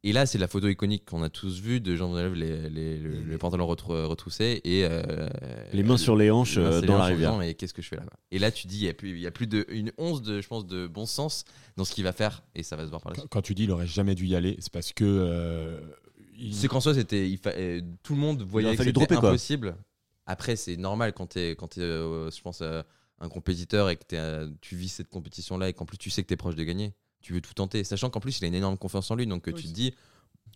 Et là, c'est la photo iconique qu'on a tous vue de Jean Villeneuve, les, les, le- les pantalons retrou- retroussés et euh, Les mains sur les hanches les euh, les dans la rivière. disant, Mais qu'est-ce que je fais là Et là, tu dis, il y a plus, il y a plus de une once de, je pense, de bon sens dans ce qu'il va faire et ça va se voir par la Quand, suite. quand tu dis il aurait jamais dû y aller, c'est parce que. euh, il- C'est qu'en soi, c'était, fa- tout le monde voyait que c'était quoi. impossible. Après, c'est normal quand t'es, quand t'es, euh, je pense, euh, un compétiteur et que t'es, euh, tu vis cette compétition-là et qu'en plus tu sais que t'es proche de gagner. Tu veux tout tenter, sachant qu'en plus il a une énorme confiance en lui, donc euh, Oui, tu te dis,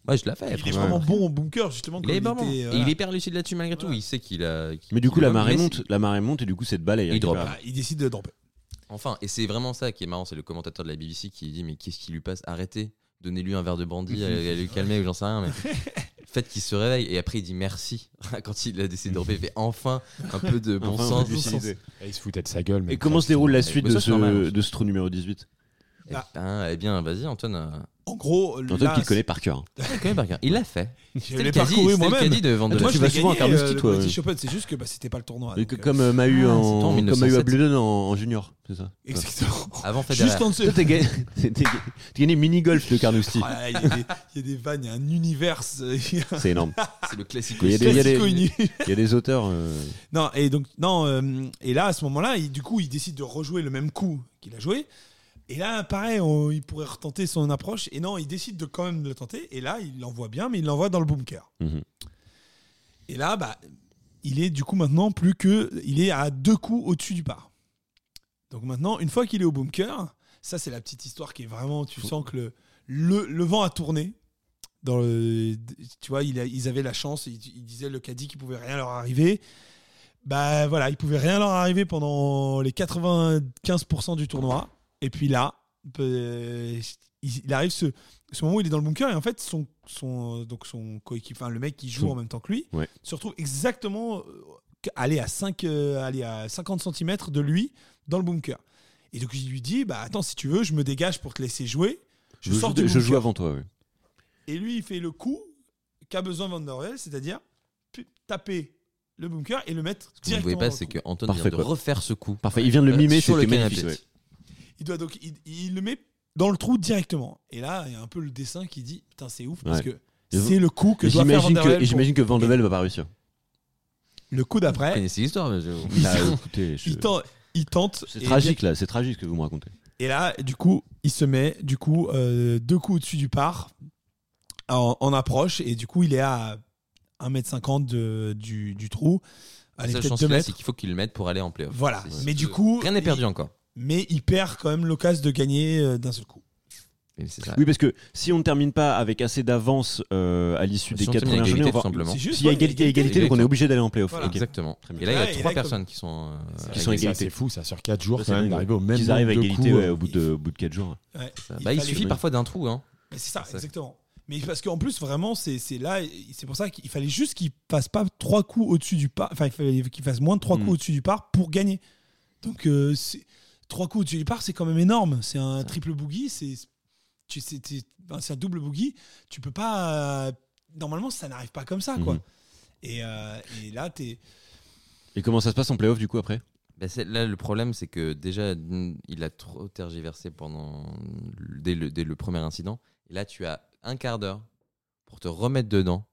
ouais, je la fais. Il est vraiment bon au bunker, justement. Il est vraiment. était, Et il est hyper lucide là-dessus malgré tout. Il sait qu'il a. Mais du coup, la marée bon, monte, la marée monte et du coup, cette balle, Il drop. Voilà, il décide de dropper. Enfin, et c'est vraiment ça qui est marrant, c'est le commentateur de la BBC qui dit mais qu'est-ce qui lui passe? Arrêtez, donnez-lui un verre de brandy, allez, le calmer ou j'en sais rien, mais faites qu'il se réveille. Et après il dit merci quand il a décidé de dropper, il fait enfin un peu de bon Enfin, sens. Et il se foutait de sa gueule. mais Et comment se déroule la suite de ce, de ce trou numéro 18 Eh ben, eh bien, vas-y Antoine. euh, En gros, Antoine là, qui le connaît par cœur. il connaît par cœur. Il l'a fait. je C'était l'ai le caddie, parcouru c'était le moi-même. caddie de de Moi, Leeuwen. je vas l'ai souvent à gagné, Carnoustie, euh, toi, le. British Open, c'est juste que bah, c'était pas le tournoi. Et donc, que- euh, Comme euh, Mahu Ah, en, c'était en comme 1907. Mahu à Bluden en, en junior, c'est ça Exactement. Avant Federer. Juste en dessous. Toi, t'as gagné, t'as gagné- t'as gagné mini-golf de Carnoustie. Ah, là, Il y, a des- il y a des vannes, il y a un univers. euh, il y a un C'est énorme. C'est le classique. Il y a des- il y a des- classico uni- Il y a des auteurs. euh, Non, et donc, non, euh, et là, à ce moment-là, il- du coup, il décide de rejouer le même coup qu'il a joué. Et là, pareil, on- il pourrait retenter son approche. Et non, il décide de quand même le tenter. Et là, il l'envoie bien, mais il l'envoie dans le bunker. Mhm. Et là, bah, il est du coup maintenant plus que. Il est à deux coups au-dessus du par. Donc maintenant, une fois qu'il est au bunker, ça, c'est la petite histoire qui est vraiment. Tu sens que le, le, le vent a tourné. Dans le, tu vois, il a- ils avaient la chance. Il, il disait le caddie qu'il pouvait rien leur arriver. Bah voilà, il pouvait rien leur arriver pendant les 95% du tournoi. Et puis là, euh, il, arrive ce, ce moment où il est dans le bunker et en fait son son donc son coéquipier, enfin le mec qui joue en même temps que lui, Ouais. se retrouve exactement euh, aller à 5 euh, aller à 50 cm de lui dans le bunker. Et donc il lui dit bah attends si tu veux, je me dégage pour te laisser jouer. Je, Je, sors joue, du je joue bunker. avant toi. Et lui il fait le coup qu'a besoin Van der c'est-à-dire taper le bunker et le mettre Ce que vous ne voyez pas, c'est coup. que Anton Parfait, vient de quoi. refaire ce coup. Parfait. Il vient de le Euh, mimer, sur le canapé. Il doit donc il, il le met dans le trou directement. Et là il y a un peu le dessin qui dit putain c'est ouf parce Ouais. que c'est le coup que doit faire Van J'imagine der que, Velde et pour- j'imagine que Van de Velde va pas réussir. le coup Vous d'après. connaissez l'histoire, mais je- Bah, écoutez, je- Il tente, il tente. c'est tragique là, c'est tragique ce que vous me racontez. Et là, du coup, il se met du coup euh, deux coups au-dessus du par en, en approche et du coup, il est à 1m50 de, du, du trou. La Allez, seule peut-être chance 2 qu'il c'est faut qu'il le mette pour aller en playoff. Voilà. C'est- Mais c'est- du coup, rien n'est il- perdu encore. Mais il perd quand même l'occasion de gagner euh, d'un seul coup. Oui, parce que si on ne termine pas avec assez d'avance euh, à l'issue des Si quatre premières journées, s'il y a égalité, égalité, donc on est obligé d'aller en playoff. Voilà. Exactement. Et là, il y a trois là, personnes qui sont. euh, Qui sont égalité. C'est fou, ça sur 4 jours Ça, quand même d'arriver au même Qu'ils arrivent à égalité coups, ouais, euh, au bout de, au bout de 4 jours. Ouais. Il Bah, il suffit parfois d'un trou. Hein. Mais c'est ça, exactement. Mais parce qu'en plus, vraiment, c'est c'est là, c'est pour ça qu'il fallait juste qu'il fasse pas trois coups au-dessus du par. Enfin, il fallait qu'il fasse moins de trois Mm. coups au-dessus du par pour gagner. Donc, c'est- trois coups au-dessus du par, c'est quand même énorme. C'est un triple boogie, c'est tu- c'est ben, un double boogie. Tu peux pas. euh, normalement, ça n'arrive pas comme ça, quoi. Mhm. Et, euh, et là, t'es. Et comment ça se passe en playoff du coup après? Bah, c'est- là, le problème, c'est que déjà, il a trop tergiversé pendant dès le, dès le premier incident. Et là, tu as un quart d'heure pour te remettre dedans.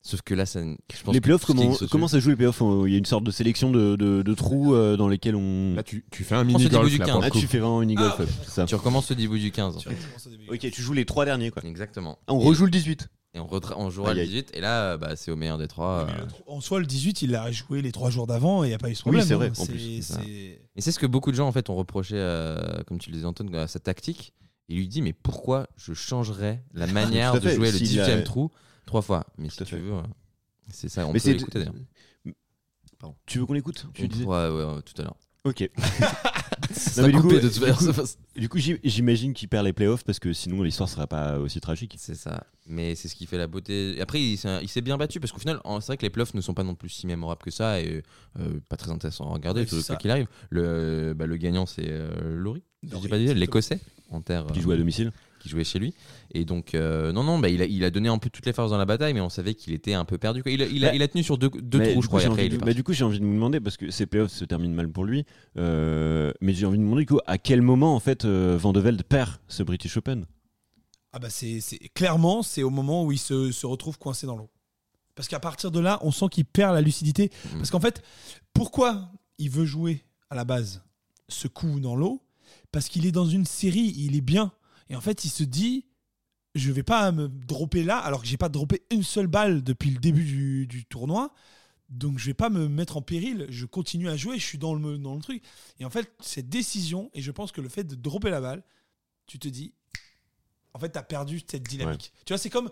Sauf que là, ça, je pense Les playoffs, comment, comment ça joue les playoffs? Il y a une sorte de sélection de, de- de trous euh, dans lesquels on. Là, tu, tu fais un Prends ce mini golf début du là, 15. pour le Ah, tu fais vraiment une golf, Ah. Tu recommences au début du 15. en tu fait. recommences au début. Ok, tu joues les trois derniers quoi. Exactement. Ah, on Et- rejoue le 18. Et on, retra- on jouera Aïe, le aïe. 18. Et là, bah, c'est au meilleur des trois. Euh. En soi, le 18, il l'a joué les trois jours d'avant et il n'y a pas eu ce problème. c'est hein. vrai, en plus, ça. Et c'est ce que beaucoup de gens en fait ont reproché, euh, comme tu le disais Antoine, à sa tactique. Il lui dit mais pourquoi je changerais la manière de jouer le s'il 18e a- trou trois fois Mais si tu fait. veux, euh, c'est ça. On Mais peut l'écouter d'ailleurs. Pardon. Tu veux qu'on l'écoute tu On disais pourra, ouais, ouais, tout à l'heure. Ok. Ça mais du coup- de toute du façon. Du coup, j'im- j'imagine qu'il perd les playoffs parce que sinon l'histoire serait pas aussi tragique. C'est ça. Mais c'est ce qui fait la beauté. Et après, il, s'est- il s'est bien battu parce qu'au final, c'est vrai que les playoffs ne sont pas non plus si mémorables que ça et euh, pas très intéressant à regarder, ça. quoi qu'il arrive. Le, bah, le gagnant, c'est euh, Laurie. Je dis pas l'écossais en terre. Qui euh, joue à domicile. Qui jouait chez lui. Et donc, euh, non, non, bah, il, a, il a donné un peu toutes les forces dans la bataille, mais on savait qu'il était un peu perdu. quoi. Il, a, il, a, Bah, il a tenu sur deux, trous, je crois. après, il de- bah, du coup, j'ai envie de vous demander parce que ces playoffs se terminent mal pour lui. euh, mais j'ai envie de vous demander du coup, à quel moment en fait euh, Van de Velde perd ce British Open? Ah bah c'est clairement c'est au moment où il se, se retrouve coincé dans l'eau. Parce qu'à partir de là, on sent qu'il perd la lucidité. Mm. Parce qu'en fait, pourquoi il veut jouer à la base ce coup dans l'eau? Parce qu'il est dans une série, il est bien. Et en fait, il se dit, je vais pas me dropper là, alors que j'ai pas droppé une seule balle depuis le début du, du tournoi. Donc je vais pas me mettre en péril, je continue à jouer, je suis dans le, dans le truc. Et en fait, cette décision, et je pense que le fait de dropper la balle, tu te dis, en fait, tu as perdu cette dynamique. Tu vois, c'est comme,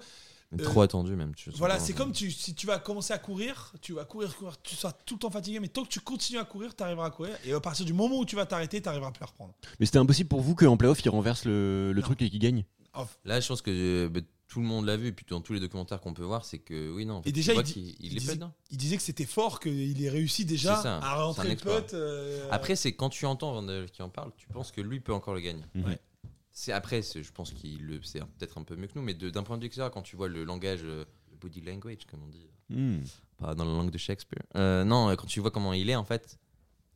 Mais euh, Trop attendu, même. tu- voilà, c'est comme tu, si tu vas commencer à courir, tu vas courir, courir, tu seras tout le temps fatigué, mais tant que tu continues à courir, tu arriveras à courir. Et à partir du moment où tu vas t'arrêter, tu arriveras plus à reprendre. Mais c'était impossible pour vous qu'en playoff il renverse le, truc et qu'il gagne Off. Là, je pense que bah, tout le monde l'a vu, et puis dans tous les documentaires qu'on peut voir, c'est que oui, non. en fait, Et déjà, il dit- il disait-. Il que c'était fort, qu'il ait réussi déjà ça, à rentrer le putt. euh, Après, c'est quand tu entends Van der Velde qui en parle, tu penses que lui peut encore le gagner. Mhm. C'est après, je pense qu'il le sait peut-être un peu mieux que nous, mais d'un point de vue extérieur, quand tu vois le langage, euh, le body language, comme on dit, Hmm. pas dans la langue de Shakespeare. Euh, non, euh, quand tu vois comment il est en fait,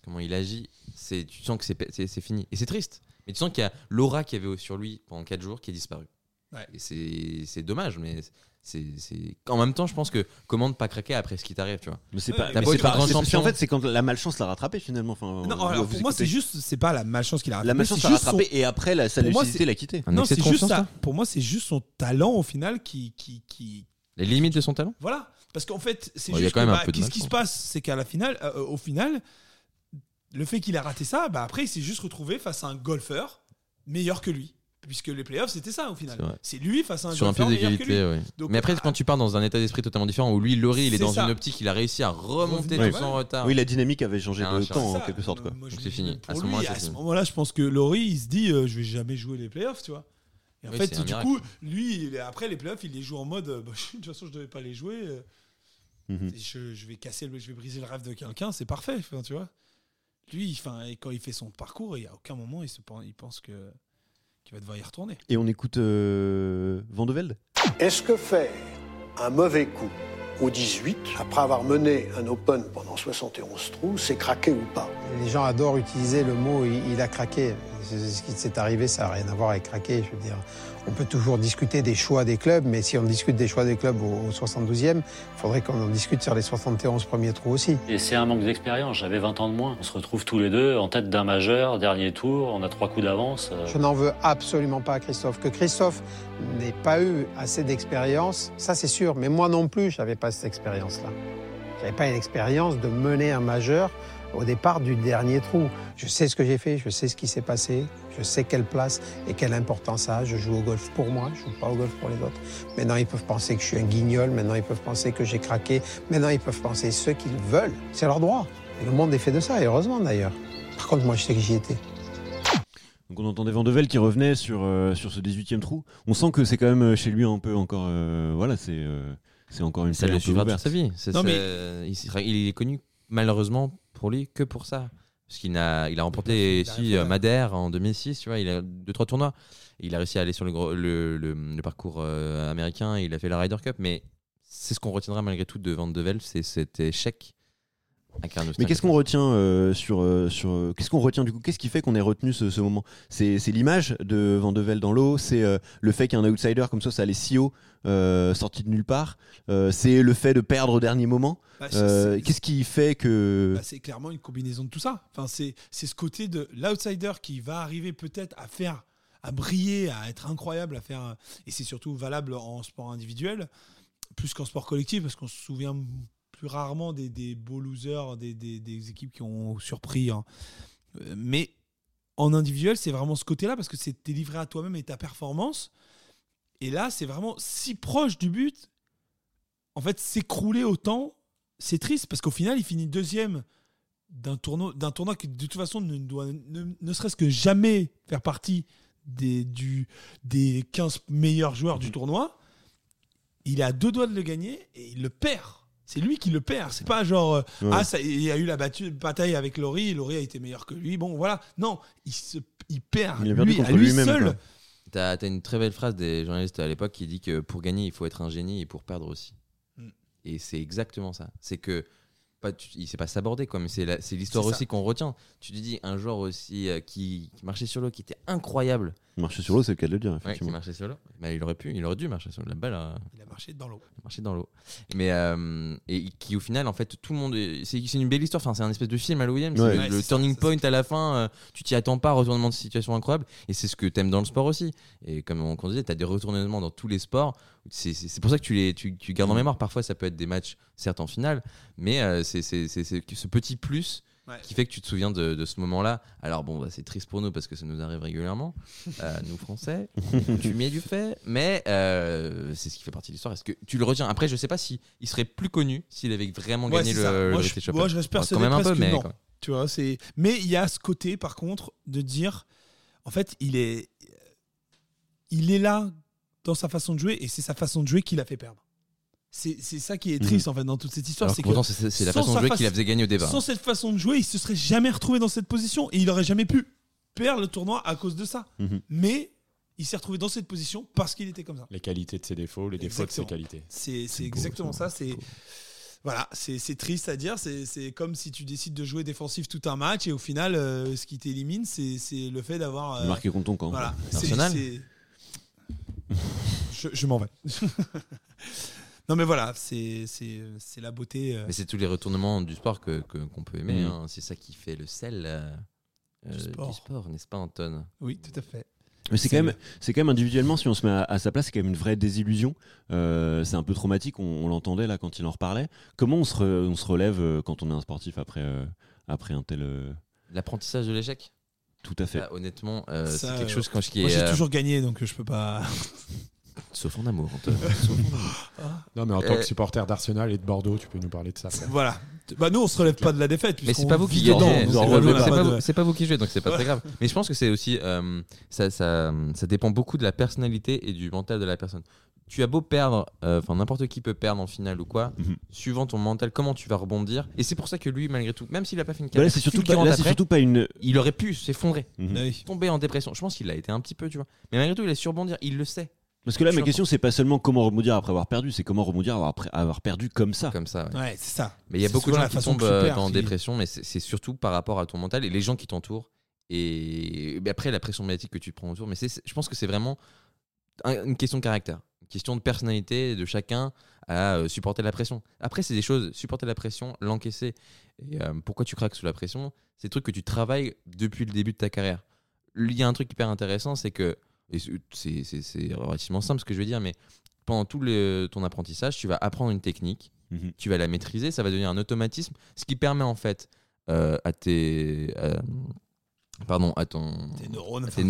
comment il agit, c'est tu sens que c'est fini. Et c'est triste. Mais tu sens qu'il y a l'aura qu'il y avait sur lui pendant 4 jours qui a disparu. Ouais. C'est dommage, mais c'est c'est en même temps, je pense que comment ne pas craquer après ce qui t'arrive, tu vois. Mais c'est Ouais, pas. mais beau pas champion. En fait, c'est quand la malchance l'a rattrapé finalement. Enfin, Non, alors pour moi, c'est juste, c'est pas la malchance qu'il a La rattrapé, malchance l'a juste son- rattrapé et après la, sa Pour moi, lucidité l'a quitté. Non, c'est juste ça. Pour moi, c'est juste son talent au final qui, qui, qui, Les limites de son talent? Voilà. Parce qu'en fait, c'est Bon, il y a juste quand que, même un bah, peu de qu'est-ce qui se passe? C'est qu'à la finale, euh, au final, le fait qu'il a raté ça, bah après, il s'est juste retrouvé face à un golfeur meilleur que lui. Puisque les playoffs, c'était ça au final. C'est lui face à un sur un pied d'égalité, oui. Donc, Mais après, ah, quand tu pars dans un état d'esprit totalement différent, où lui, Laurie, il est dans ça. une optique, il a réussi à remonter Revenir, tout ouais. son retard. Oui, la dynamique avait changé Ah, de c'est en quelque sorte. Quoi. C'est fini. Pour À ce moment-là, je pense que Laurie, il se dit, euh, je vais jamais jouer les playoffs, tu vois. Et en Oui, fait, du miracle. coup, lui, après les playoffs, il les joue en mode, euh, bah, de toute façon, je devais pas les jouer. euh, Mhm. je, je vais casser, le, je vais briser le rêve de quelqu'un, c'est parfait, tu vois. lui, enfin, quand il fait son parcours, il y a aucun moment il se il pense que qu'il va devoir y retourner. Et on écoute euh, Van de Velde Est-ce que faire un mauvais coup au 18, après avoir mené un Open pendant 71 trous, c'est craquer ou pas? Les gens adorent utiliser le mot il, il a craqué. Ce qui s'est arrivé, ça n'a rien à voir avec craquer. Je veux dire, on peut toujours discuter des choix des clubs, mais si on discute des choix des clubs au, au 72e, il faudrait qu'on en discute sur les 71 premiers trous aussi. Et c'est un manque d'expérience. J'avais 20 ans de moins. On se retrouve tous les deux en tête d'un majeur, dernier tour. On a trois coups d'avance. Euh, Je n'en veux absolument pas à Christophe. Que Christophe n'ait pas eu assez d'expérience, ça c'est sûr. Mais moi non plus, je n'avais pas cette expérience-là. Je n'avais pas une expérience de mener un majeur au départ du dernier trou. Je sais ce que j'ai fait, je sais ce qui s'est passé, je sais quelle place et quelle importance ça a. Je joue au golf pour moi, je ne joue pas au golf pour les autres. Maintenant, ils peuvent penser que je suis un guignol, maintenant ils peuvent penser que j'ai craqué, maintenant ils peuvent penser ce qu'ils veulent. C'est leur droit. Et le monde est fait de ça, et heureusement d'ailleurs. Par contre, moi je sais que j'y étais. Donc on entendait Van de Velde qui revenait sur, euh, sur ce 18e trou. On sent que c'est quand même euh, chez lui un peu encore. euh, voilà, c'est euh, c'est encore une Ça le suivra toute sa vie. C'est- Non, il, sera- il est connu malheureusement pour lui que pour ça. Parce qu'il a, il a remporté ici fait, euh. Madère en 2006, tu vois, il a deux trois tournois. Il a réussi à aller sur le, gros- le, le- le parcours euh, américain, il a fait la Ryder Cup, mais c'est ce qu'on retiendra malgré tout de Van de Velde, c'est cet échec. Mais qu'est-ce qu'on retient euh, sur, sur qu'est-ce qu'on retient du coup? Qu'est-ce qui fait qu'on ait retenu ce, ce moment? C'est c'est l'image de Van de Velde dans l'eau, c'est euh, le fait qu'un outsider comme ça, ça allait si haut, euh, sorti de nulle part. Euh, c'est le fait de perdre au dernier moment. Bah, Euh, Qu'est-ce qui fait que Bah, c'est clairement une combinaison de tout ça. Enfin, c'est c'est ce côté de l'outsider qui va arriver peut-être à faire, à briller, à être incroyable, à faire. Et c'est surtout valable en sport individuel, plus qu'en sport collectif, parce qu'on se souvient plus rarement des, des beaux losers, des, des- des équipes qui ont surpris. hein. Euh, Mais en individuel, c'est vraiment ce côté-là, parce que c'est t'es livré à toi-même et ta performance. Et là, c'est vraiment si proche du but. En fait, s'écrouler autant, c'est triste parce qu'au final, il finit deuxième d'un tournoi, d'un tournoi qui de toute façon ne doit ne, ne serait-ce que jamais faire partie des, du, des 15 meilleurs joueurs du tournoi. Il à deux doigts de le gagner et il le perd. C'est lui qui le perd. C'est pas genre euh, Ouais. ah ça, il y a eu la battue- bataille avec Laurie, Laurie a été meilleur que lui. Bon voilà, non, il se il perd Il a lui, à lui seul. quoi. T'as as une très belle phrase des journalistes à l'époque qui dit que pour gagner, il faut être un génie et pour perdre aussi. Mm. Et c'est exactement ça. C'est que pas, tu- il sait pas s'aborder, quoi, mais c'est la- c'est l'histoire aussi qu'on retient. Tu te dis un joueur aussi euh, qui, qui marchait sur l'eau, qui était incroyable, marcher sur l'eau, c'est le cas de le dire ouais, qui effectivement. marchait sur l'eau. Mais il aurait pu, il aurait dû marcher sur l'eau. La balle a Il a marché dans l'eau. marché dans l'eau. Mais euh, et qui au final, en fait, tout le monde, est- c'est c'est une belle histoire. Enfin, c'est un espèce de film à Williams. Ouais. C'est Ouais, le ça, turning point à la fin. euh, tu t'y attends pas, retournement de situation incroyable. Et c'est ce que t'aimes dans le sport aussi. Et comme on, on disait, t'as des retournements dans tous les sports. C'est- pour ça que tu les, tu, tu gardes en mémoire. Parfois, ça peut être des matchs, certes en finale, mais euh, c'est ce petit plus Ouais. qui fait que tu te souviens de, de ce moment-là. Alors bon, bah, c'est triste pour nous parce que ça nous arrive régulièrement, euh, nous Français, tu mets du fait, mais euh, c'est ce qui fait partie de l'histoire. Est-ce que tu le retiens? Après, je sais pas si il serait plus connu s'il avait vraiment Ouais, gagné le, le Moi, je- moi, je reste Enfin, quand même un peu, mais non. Tu vois, c'est. Mais il y a ce côté, par contre, de dire, en fait, il est, il est là dans sa façon de jouer et c'est sa façon de jouer qui l'a fait perdre. C'est c'est ça qui est triste en fait dans toute cette histoire, c'est pourtant, c'est la façon de jouer qui la faisait gagner au départ. sans cette façon de jouer, il se serait jamais retrouvé dans cette position et il aurait jamais pu perdre le tournoi à cause de ça. Mhm. Mais il s'est retrouvé dans cette position parce qu'il était comme ça. Les qualités de ses défauts, les défauts de ses qualités. C'est beau, exactement ça. C'est voilà, c'est c'est triste à dire. C'est c'est comme si tu décides de jouer défensif tout un match et au final, euh, ce qui t'élimine, c'est c'est le fait d'avoir euh, Marqué contre ton camp. Voilà. C'est- je, je m'en vais. non mais voilà, c'est c'est c'est la beauté. euh, Mais c'est tous les retournements du sport que que- qu'on peut aimer. Mhm. hein. C'est ça qui fait le sel euh, euh, Du du sport. n'est-ce pas, Anton? Oui, tout à fait. Mais c'est C'est quand même, c'est quand même individuellement, si on se met à, à sa place, c'est quand même une vraie désillusion. Euh, c'est un peu traumatique. On, on l'entendait là quand il en reparlait. Comment on se, re- on se relève euh, quand on est un sportif après, euh, après un tel, euh, L'apprentissage de l'échec? Tout à fait. Ça, Honnêtement, euh, c'est euh, quelque chose quand je qui Moi est j'ai euh, toujours gagné donc je peux pas. sauf en amour. Sauf en amour. Non, mais en tant Euh, que supporter d'Arsenal et de Bordeaux, tu peux nous parler de ça. voilà. Bah nous on se relève pas de la défaite. Mais c'est pas vous qui gagnez. C'est pas vous- qui jouez, donc c'est pas très grave. Mais je pense que c'est aussi euh, ça, ça, ça dépend beaucoup de la personnalité et du mental de la personne. Tu as beau perdre, euh, enfin n'importe qui peut perdre en finale ou quoi, Mhm. suivant ton mental, comment tu vas rebondir. Et c'est pour ça que lui, malgré tout, même s'il a pas fait une Bah carrière c'est surtout, pas- fulgurante là, c'est surtout pas une. il aurait pu s'effondrer, Mhm. Ah oui. tomber en dépression. Je pense qu'il a été un petit peu, tu vois. Mais malgré tout, il a su rebondir, il le sait. Parce que là, ma question, c'est pas seulement comment rebondir après avoir perdu, c'est comment rebondir après avoir perdu comme ça. Comme ça. ouais. Ouais, c'est ça. Mais il y a beaucoup de gens la qui façon tombent euh, perds dans dépression, mais c'est surtout par rapport à ton mental et les gens qui t'entourent. Et mais après, la pression médiatique que tu te prends autour. Mais je pense que c'est vraiment un- une question de caractère, question de personnalité de chacun à euh, supporter la pression. Après, c'est des choses, supporter la pression, l'encaisser. Et euh, pourquoi tu craques sous la pression? C'est des trucs que tu travailles depuis le début de ta carrière. Il y a un truc hyper intéressant, c'est que, c'est relativement simple ce que je veux dire, mais pendant tout le- ton apprentissage, tu vas apprendre une technique, Mhm. tu vas la maîtriser, ça va devenir un automatisme, ce qui permet en fait euh, à tes. Pardon, à ton. Tes neurones. à tes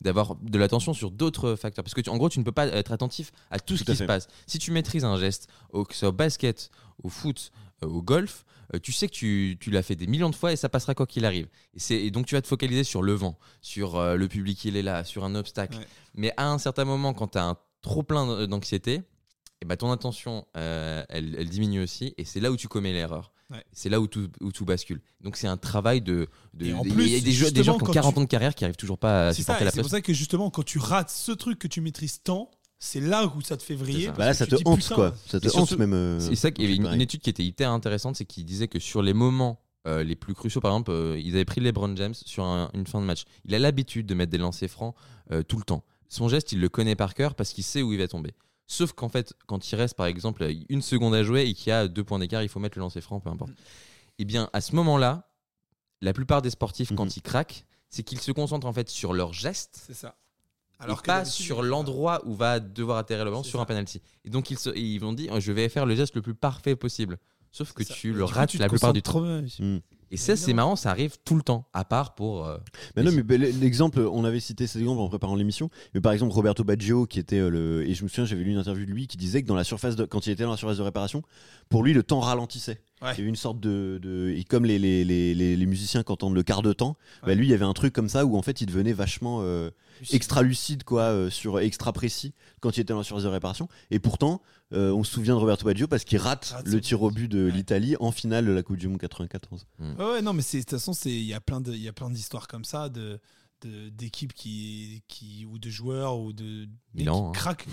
d'avoir de l'attention sur d'autres facteurs. Parce que tu- en gros, tu ne peux pas être attentif à tout, ce Tout qui se passe. Si tu maîtrises un geste, au, que ce soit au basket, au foot, euh, au golf, euh, tu sais que tu, tu l'as fait des millions de fois et ça passera quoi qu'il arrive. Et, donc tu vas te focaliser sur le vent, sur euh, le public il est là, sur un obstacle. Ouais. Mais à un certain moment, quand tu as un trop plein d'anxiété, et ben ton attention, elle, elle diminue aussi, et c'est là où tu commets l'erreur. Ouais. C'est là où tout, où tout bascule. Donc c'est un travail de... de- Et en il y a plus, des, jeux- des gens qui ont quand 40 tu- ans de carrière qui arrivent toujours pas à C'est supporter la c'est pour ça que justement, quand tu rates ce truc que tu maîtrises tant, c'est là où ça te fait vriller. Bah là, ça te hante, quoi. Ça te hante même. euh, C'est ça qu'il y avait une, étude qui était hyper intéressante, c'est qu'il disait que sur les moments euh, les plus cruciaux, par exemple, euh, ils avaient pris LeBron James sur un- une fin de match. Il a l'habitude de mettre des lancers francs euh, tout le temps. Son geste, il le connaît par cœur parce qu'il sait où il va tomber. Sauf qu'en fait, quand il reste par exemple une seconde à jouer et qu'il y a deux points d'écart, il faut mettre le lancer franc, peu importe. Et bien, à ce moment-là, la plupart des sportifs, quand ils craquent, c'est qu'ils se concentrent en fait sur leur geste C'est ça. et Alors que pas sur l'endroit où va devoir atterrir le ballon sur ça. un penalty. Et donc ils, se- ils vont dire je vais faire le geste le plus parfait possible. Sauf que ça. tu le rates la plupart du temps. trop bien. Mm. Et ça, c'est marrant, ça arrive tout le temps, à part pour. euh, Mais non, mais ben, l'exemple, on avait cité cet exemple en préparant l'émission. Mais par exemple, Roberto Baggio, qui était euh, le. Et je me souviens, j'avais lu une interview de lui qui disait que dans la surface de... quand il était dans la surface de réparation, pour lui, le temps ralentissait. Ouais. Il y avait une sorte de. de... Et comme les, les, les, les, les musiciens qui entendent le quart de temps, bah, lui, il y avait un truc comme ça où en fait, il devenait vachement euh, extra lucide, quoi, euh, sur extra précis quand il était dans la surface de réparation. Et pourtant, euh, on se souvient de Roberto Baggio parce qu'il rate le tir au but de Ouais. l'Italie en finale de la Coupe du Monde 94. Ouais, ouais, non, mais de toute façon, c'est- il y a plein de, il y a plein d'histoires comme ça de d'équipes qui, qui ou de joueurs ou de hein. craquent,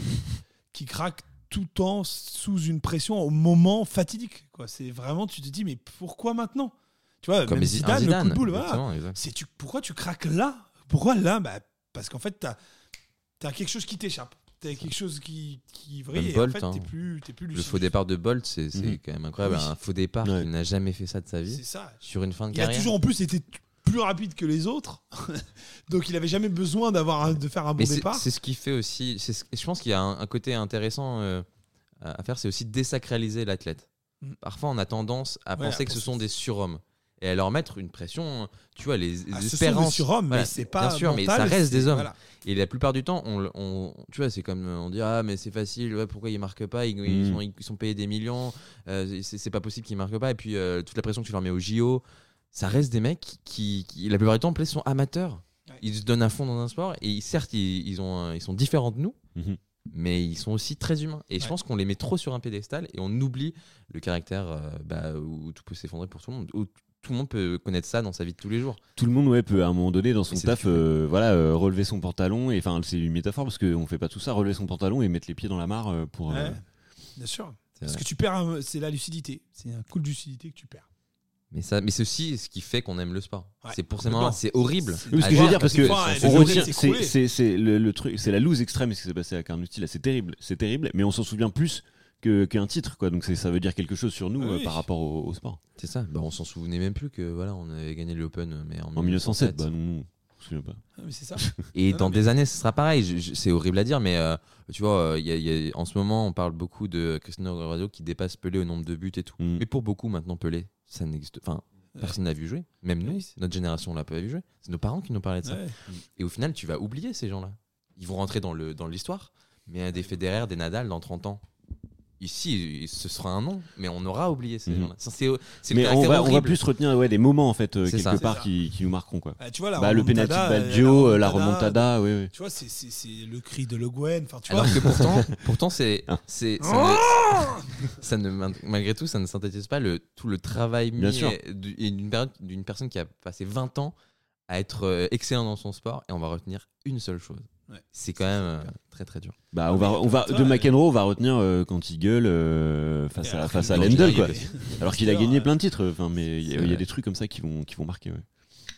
qui craquent tout le temps sous une pression au moment fatidique. Quoi, c'est vraiment, tu te dis, mais pourquoi maintenant? Tu vois, comme même Zi- Zidane, un le Zidane. coup de boule, voilà. C'est tu, pourquoi tu craques là? Pourquoi là? Bah, Parce qu'en fait, tu as, quelque chose qui t'échappe. Tu as quelque chose qui, qui vrille et Bolt, en fait, hein. t'es plus, Le faux départ de Bolt, c'est c'est Mhm. quand même incroyable. Oui. Un faux départ Ouais. qui n'a jamais fait ça de sa C'est vie ça. sur une fin de Il a carrière. toujours en plus été plus rapide que les autres. Donc il avait jamais besoin d'avoir de faire un bon départ. c'est ce qui fait aussi. c'est ce- je pense qu'il y a un, un côté intéressant euh, à faire, c'est aussi désacraliser l'athlète. Mm. Parfois, on a tendance à Ouais, penser à que ce sont des surhommes et à leur mettre une pression. Tu vois, les, les Ah, ce sont des espérances. surhommes, Voilà, mais c'est pas Bien sûr, mais ça reste des hommes. voilà. Et la plupart du temps, on, le- on- tu vois, c'est comme on dit ah mais c'est facile, ouais, pourquoi ils marquent pas ils, ils Mm. sont, ils sont payés des millions, euh, c'est c'est pas possible qu'ils marquent pas. Et puis euh, toute la pression que tu leur mets au JO, ça reste des mecs qui, qui, la plupart du temps, en plus, sont amateurs. Ouais. Ils se donnent à fond dans un sport et certes ils, ils ont, un- ils sont différents de nous, Mhm. mais ils sont aussi très humains. Et je pense qu'on les met trop sur un pédestal et on oublie le caractère euh, bah, où tout peut s'effondrer pour tout le monde. Où tout le monde peut connaître ça dans sa vie de tous les jours. Tout le monde ouais, peut à un moment donné dans son taf euh, voilà, euh, relever son pantalon et enfin c'est une métaphore parce qu'on fait pas tout ça relever son pantalon et mettre les pieds dans la mare euh, pour euh, Ouais, bien sûr. C'est Parce vrai. que tu perds, c'est la lucidité. C'est un coup de lucidité que tu perds. Mais, ça, mais c'est aussi ce qui fait qu'on aime le sport. Ouais, c'est pour ces moments-là, c'est horrible. Oui, À que je veux dire parce que c'est le, le truc c'est la loose extrême ce qui s'est passé à Carnoustie là c'est terrible c'est terrible mais on s'en souvient plus que qu'un titre quoi donc ça veut dire quelque chose sur nous Oui, euh, par rapport au, au sport C'est ça. Bah, on s'en souvenait même plus que voilà, on avait gagné l'Open, mais en, en 1907 bah non, non on se souvient pas Ah, mais c'est ça. Et Non, dans mais- des années, ce sera pareil. C'est horrible à dire, mais euh, tu vois, euh, il y a- il y a- en ce moment, on parle beaucoup de Cristiano Ronaldo qui dépasse Pelé au nombre de buts et tout. Mm. Mais pour beaucoup, maintenant, Pelé, ça n'existe. Enfin, personne n'a vu jouer. Même nous, notre génération l'a pas vu jouer. C'est nos parents qui nous parlaient de ça. Et au final, tu vas oublier ces gens-là. Ils vont rentrer dans le dans l'histoire. Mais des Federer, des Nadal, dans 30 ans, ici, ce sera un nom, mais on aura oublié ces Mhm. gens-là. Mais on va, on va plus retenir ouais, des moments en fait euh, quelque ça. part qui, qui nous marqueront quoi. Ah, tu vois, la Bah, le penalty de Baggio, la euh, la remontada, oui, oui. Tu vois, c'est- c'est c'est le cri de Le Guen. Enfin, tu Alors vois. que pourtant, pourtant c'est, Ah. c'est, ça, Oh ne, ça ne- malgré tout, ça ne synthétise pas le, tout le travail Bien mis d'une personne qui a passé 20 ans à être euh, excellent dans son sport et on va retenir une seule chose. Ouais. C'est quand même euh, très très dur. Bah, on va, mais on va, de McEnroe, on va retenir euh, quand il gueule euh, face à, face à Lendl, quoi. arrive. Alors qu'il a gagné euh, plein de titres. Enfin, mais il y, a- c'est il y a vrai. des trucs comme ça qui vont, qui vont marquer. ouais.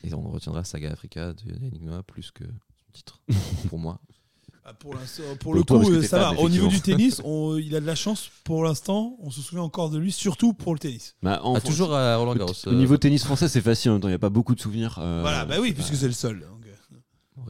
Et on retiendra Saga Africa de Yannick Noah plus que son titre, pour moi. Ah, Pour, l'instant- pour Pour le toi, coup, parce que euh, t'es ça fan, va. Au niveau du tennis, on- il a de la chance pour l'instant. On se souvient encore de lui, surtout pour le tennis. Bah, en Ah, France, toujours à Roland Garros. Au niveau tennis français, c'est facile en même temps. Il n'y a pas beaucoup de souvenirs. euh, voilà, bah oui, puisque c'est le seul. donc, euh.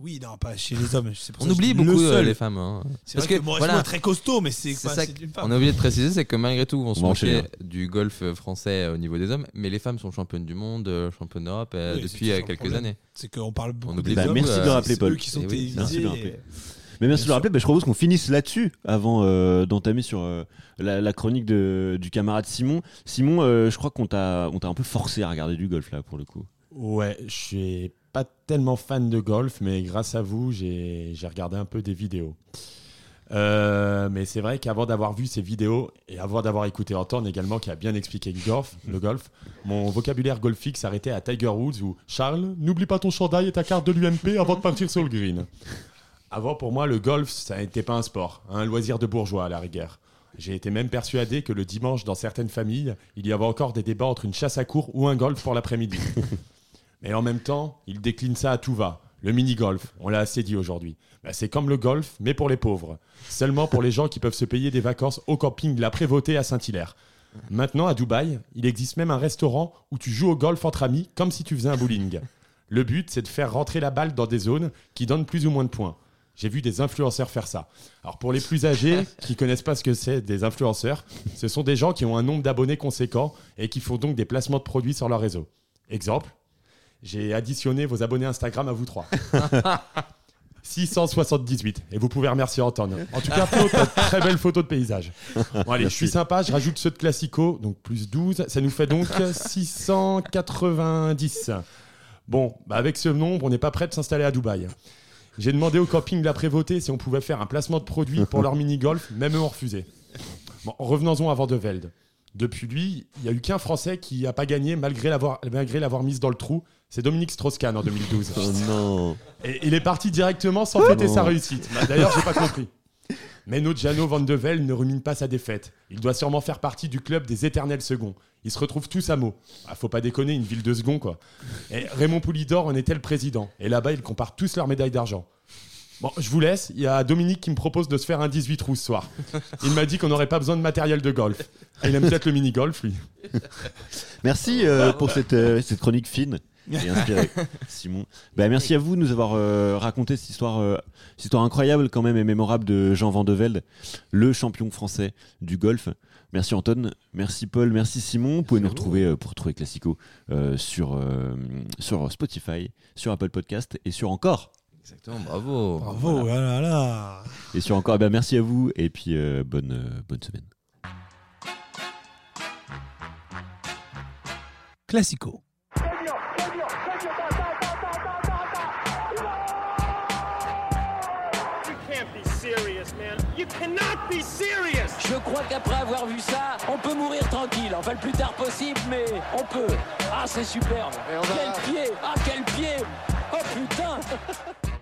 Oui, non, pas chez les hommes. c'est pour On ça que oublie je beaucoup le euh, seul. les femmes. hein. C'est vrai que, voilà, est très costaud, mais c'est C'est pas ça c'est d'une femme. on a oublié de préciser, c'est que malgré tout, on se moquait du golf euh, français euh, au niveau des hommes, mais les femmes sont championnes du monde, euh, championnes d'Europe euh, Oui, c'est depuis euh, le quelques problème. années. C'est qu'on parle beaucoup oublie des Bah, hommes. merci de le rappeler, c'est Paul. eux qui sont Eh oui, télévisés. merci de le rappeler. Mais merci de le rappeler. Bah, je propose qu'on finisse là-dessus avant euh, d'entamer sur euh, la, la chronique de, du camarade Simon. Simon, euh, je crois qu'on t'a on t'a un peu forcé à regarder du golf là pour le coup. Ouais, je suis pas tellement fan de golf, mais grâce à vous, j'ai regardé un peu des vidéos. Euh, mais c'est vrai qu'avant d'avoir vu ces vidéos et avant d'avoir écouté Antoine également qui a bien expliqué le golf, le golf, mon vocabulaire golfique s'arrêtait à Tiger Woods ou Charles, n'oublie pas ton chandail et ta carte de l'UMP avant de partir sur le green. Avant pour moi le golf ça n'était pas un sport, un loisir de bourgeois à la rigueur. J'ai été même persuadé que le dimanche dans certaines familles, il y avait encore des débats entre une chasse à cours ou un golf pour l'après-midi. Mais en même temps, il décline ça à tout va. Le mini-golf, on l'a assez dit aujourd'hui. Bah, c'est comme le golf, mais pour les pauvres. Seulement pour les gens qui peuvent se payer des vacances au camping La Prévôté à Saint-Hilaire. Maintenant, à Dubaï, il existe même un restaurant où tu joues au golf entre amis comme si tu faisais un bowling. Le but, c'est de faire rentrer la balle dans des zones qui donnent plus ou moins de points. J'ai vu des influenceurs faire ça. Alors pour les plus âgés qui connaissent pas ce que c'est des influenceurs, ce sont des gens qui ont un nombre d'abonnés conséquent et qui font donc des placements de produits sur leur réseau. Exemple, j'ai additionné vos abonnés Instagram à vous trois. 678. Et vous pouvez remercier Anton. En tout cas, Flo, t'as de très belle photo de paysage. Bon, allez, je suis sympa, je rajoute ceux de Classico, donc plus 12. Ça nous fait donc 690. Bon, bah avec ce nombre, on n'est pas prêt de s'installer à Dubaï. J'ai demandé au camping de la Prévôté si on pouvait faire un placement de produits pour leur mini-golf, même eux ont refusé. Bon, revenons-en à Vandevelde. Depuis lui, il n'y a eu qu'un Français qui n'a pas gagné malgré l'avoir, malgré l'avoir mise dans le trou. C'est Dominique Strauss-Kahn en 2012. Oh non. Et il est parti directement sans fêter sa réussite. D'ailleurs, j'ai pas compris. Mais notre Jano Van de Velde ne rumine pas sa défaite. Il doit sûrement faire partie du club des éternels seconds. Ils se retrouvent tous à mots. Ah, faut pas déconner, une ville de seconds, quoi. Et Raymond Poulidor en était le président? Et là-bas, ils comparent tous leurs médailles d'argent. Bon, je vous laisse. Il y a Dominique qui me propose de se faire un 18 trous ce soir. Il m'a dit qu'on n'aurait pas besoin de matériel de golf. Il aime peut-être le mini-golf, lui. Merci euh, pour cette, euh, cette chronique fine et inspirée, Simon. Bah, merci à vous de nous avoir euh, raconté cette histoire, histoire incroyable quand même et mémorable de Jean Van de Velde, le champion français du golf. Merci Anton, merci Paul, merci Simon. Vous pouvez nous retrouver pour retrouver Classico sur, sur Spotify, sur Apple Podcast et sur encore. Exactement, bravo. Bravo, Voilà. là là là. Et sur encore, eh ben, merci à vous et puis euh, bonne, euh, bonne semaine. Classico. You can't be serious, man. You cannot be serious. Je crois qu'après avoir vu ça, on peut mourir tranquille. Enfin, le plus tard possible, mais on peut. Ah, c'est superbe. Quel pied Ah, quel pied Oh putain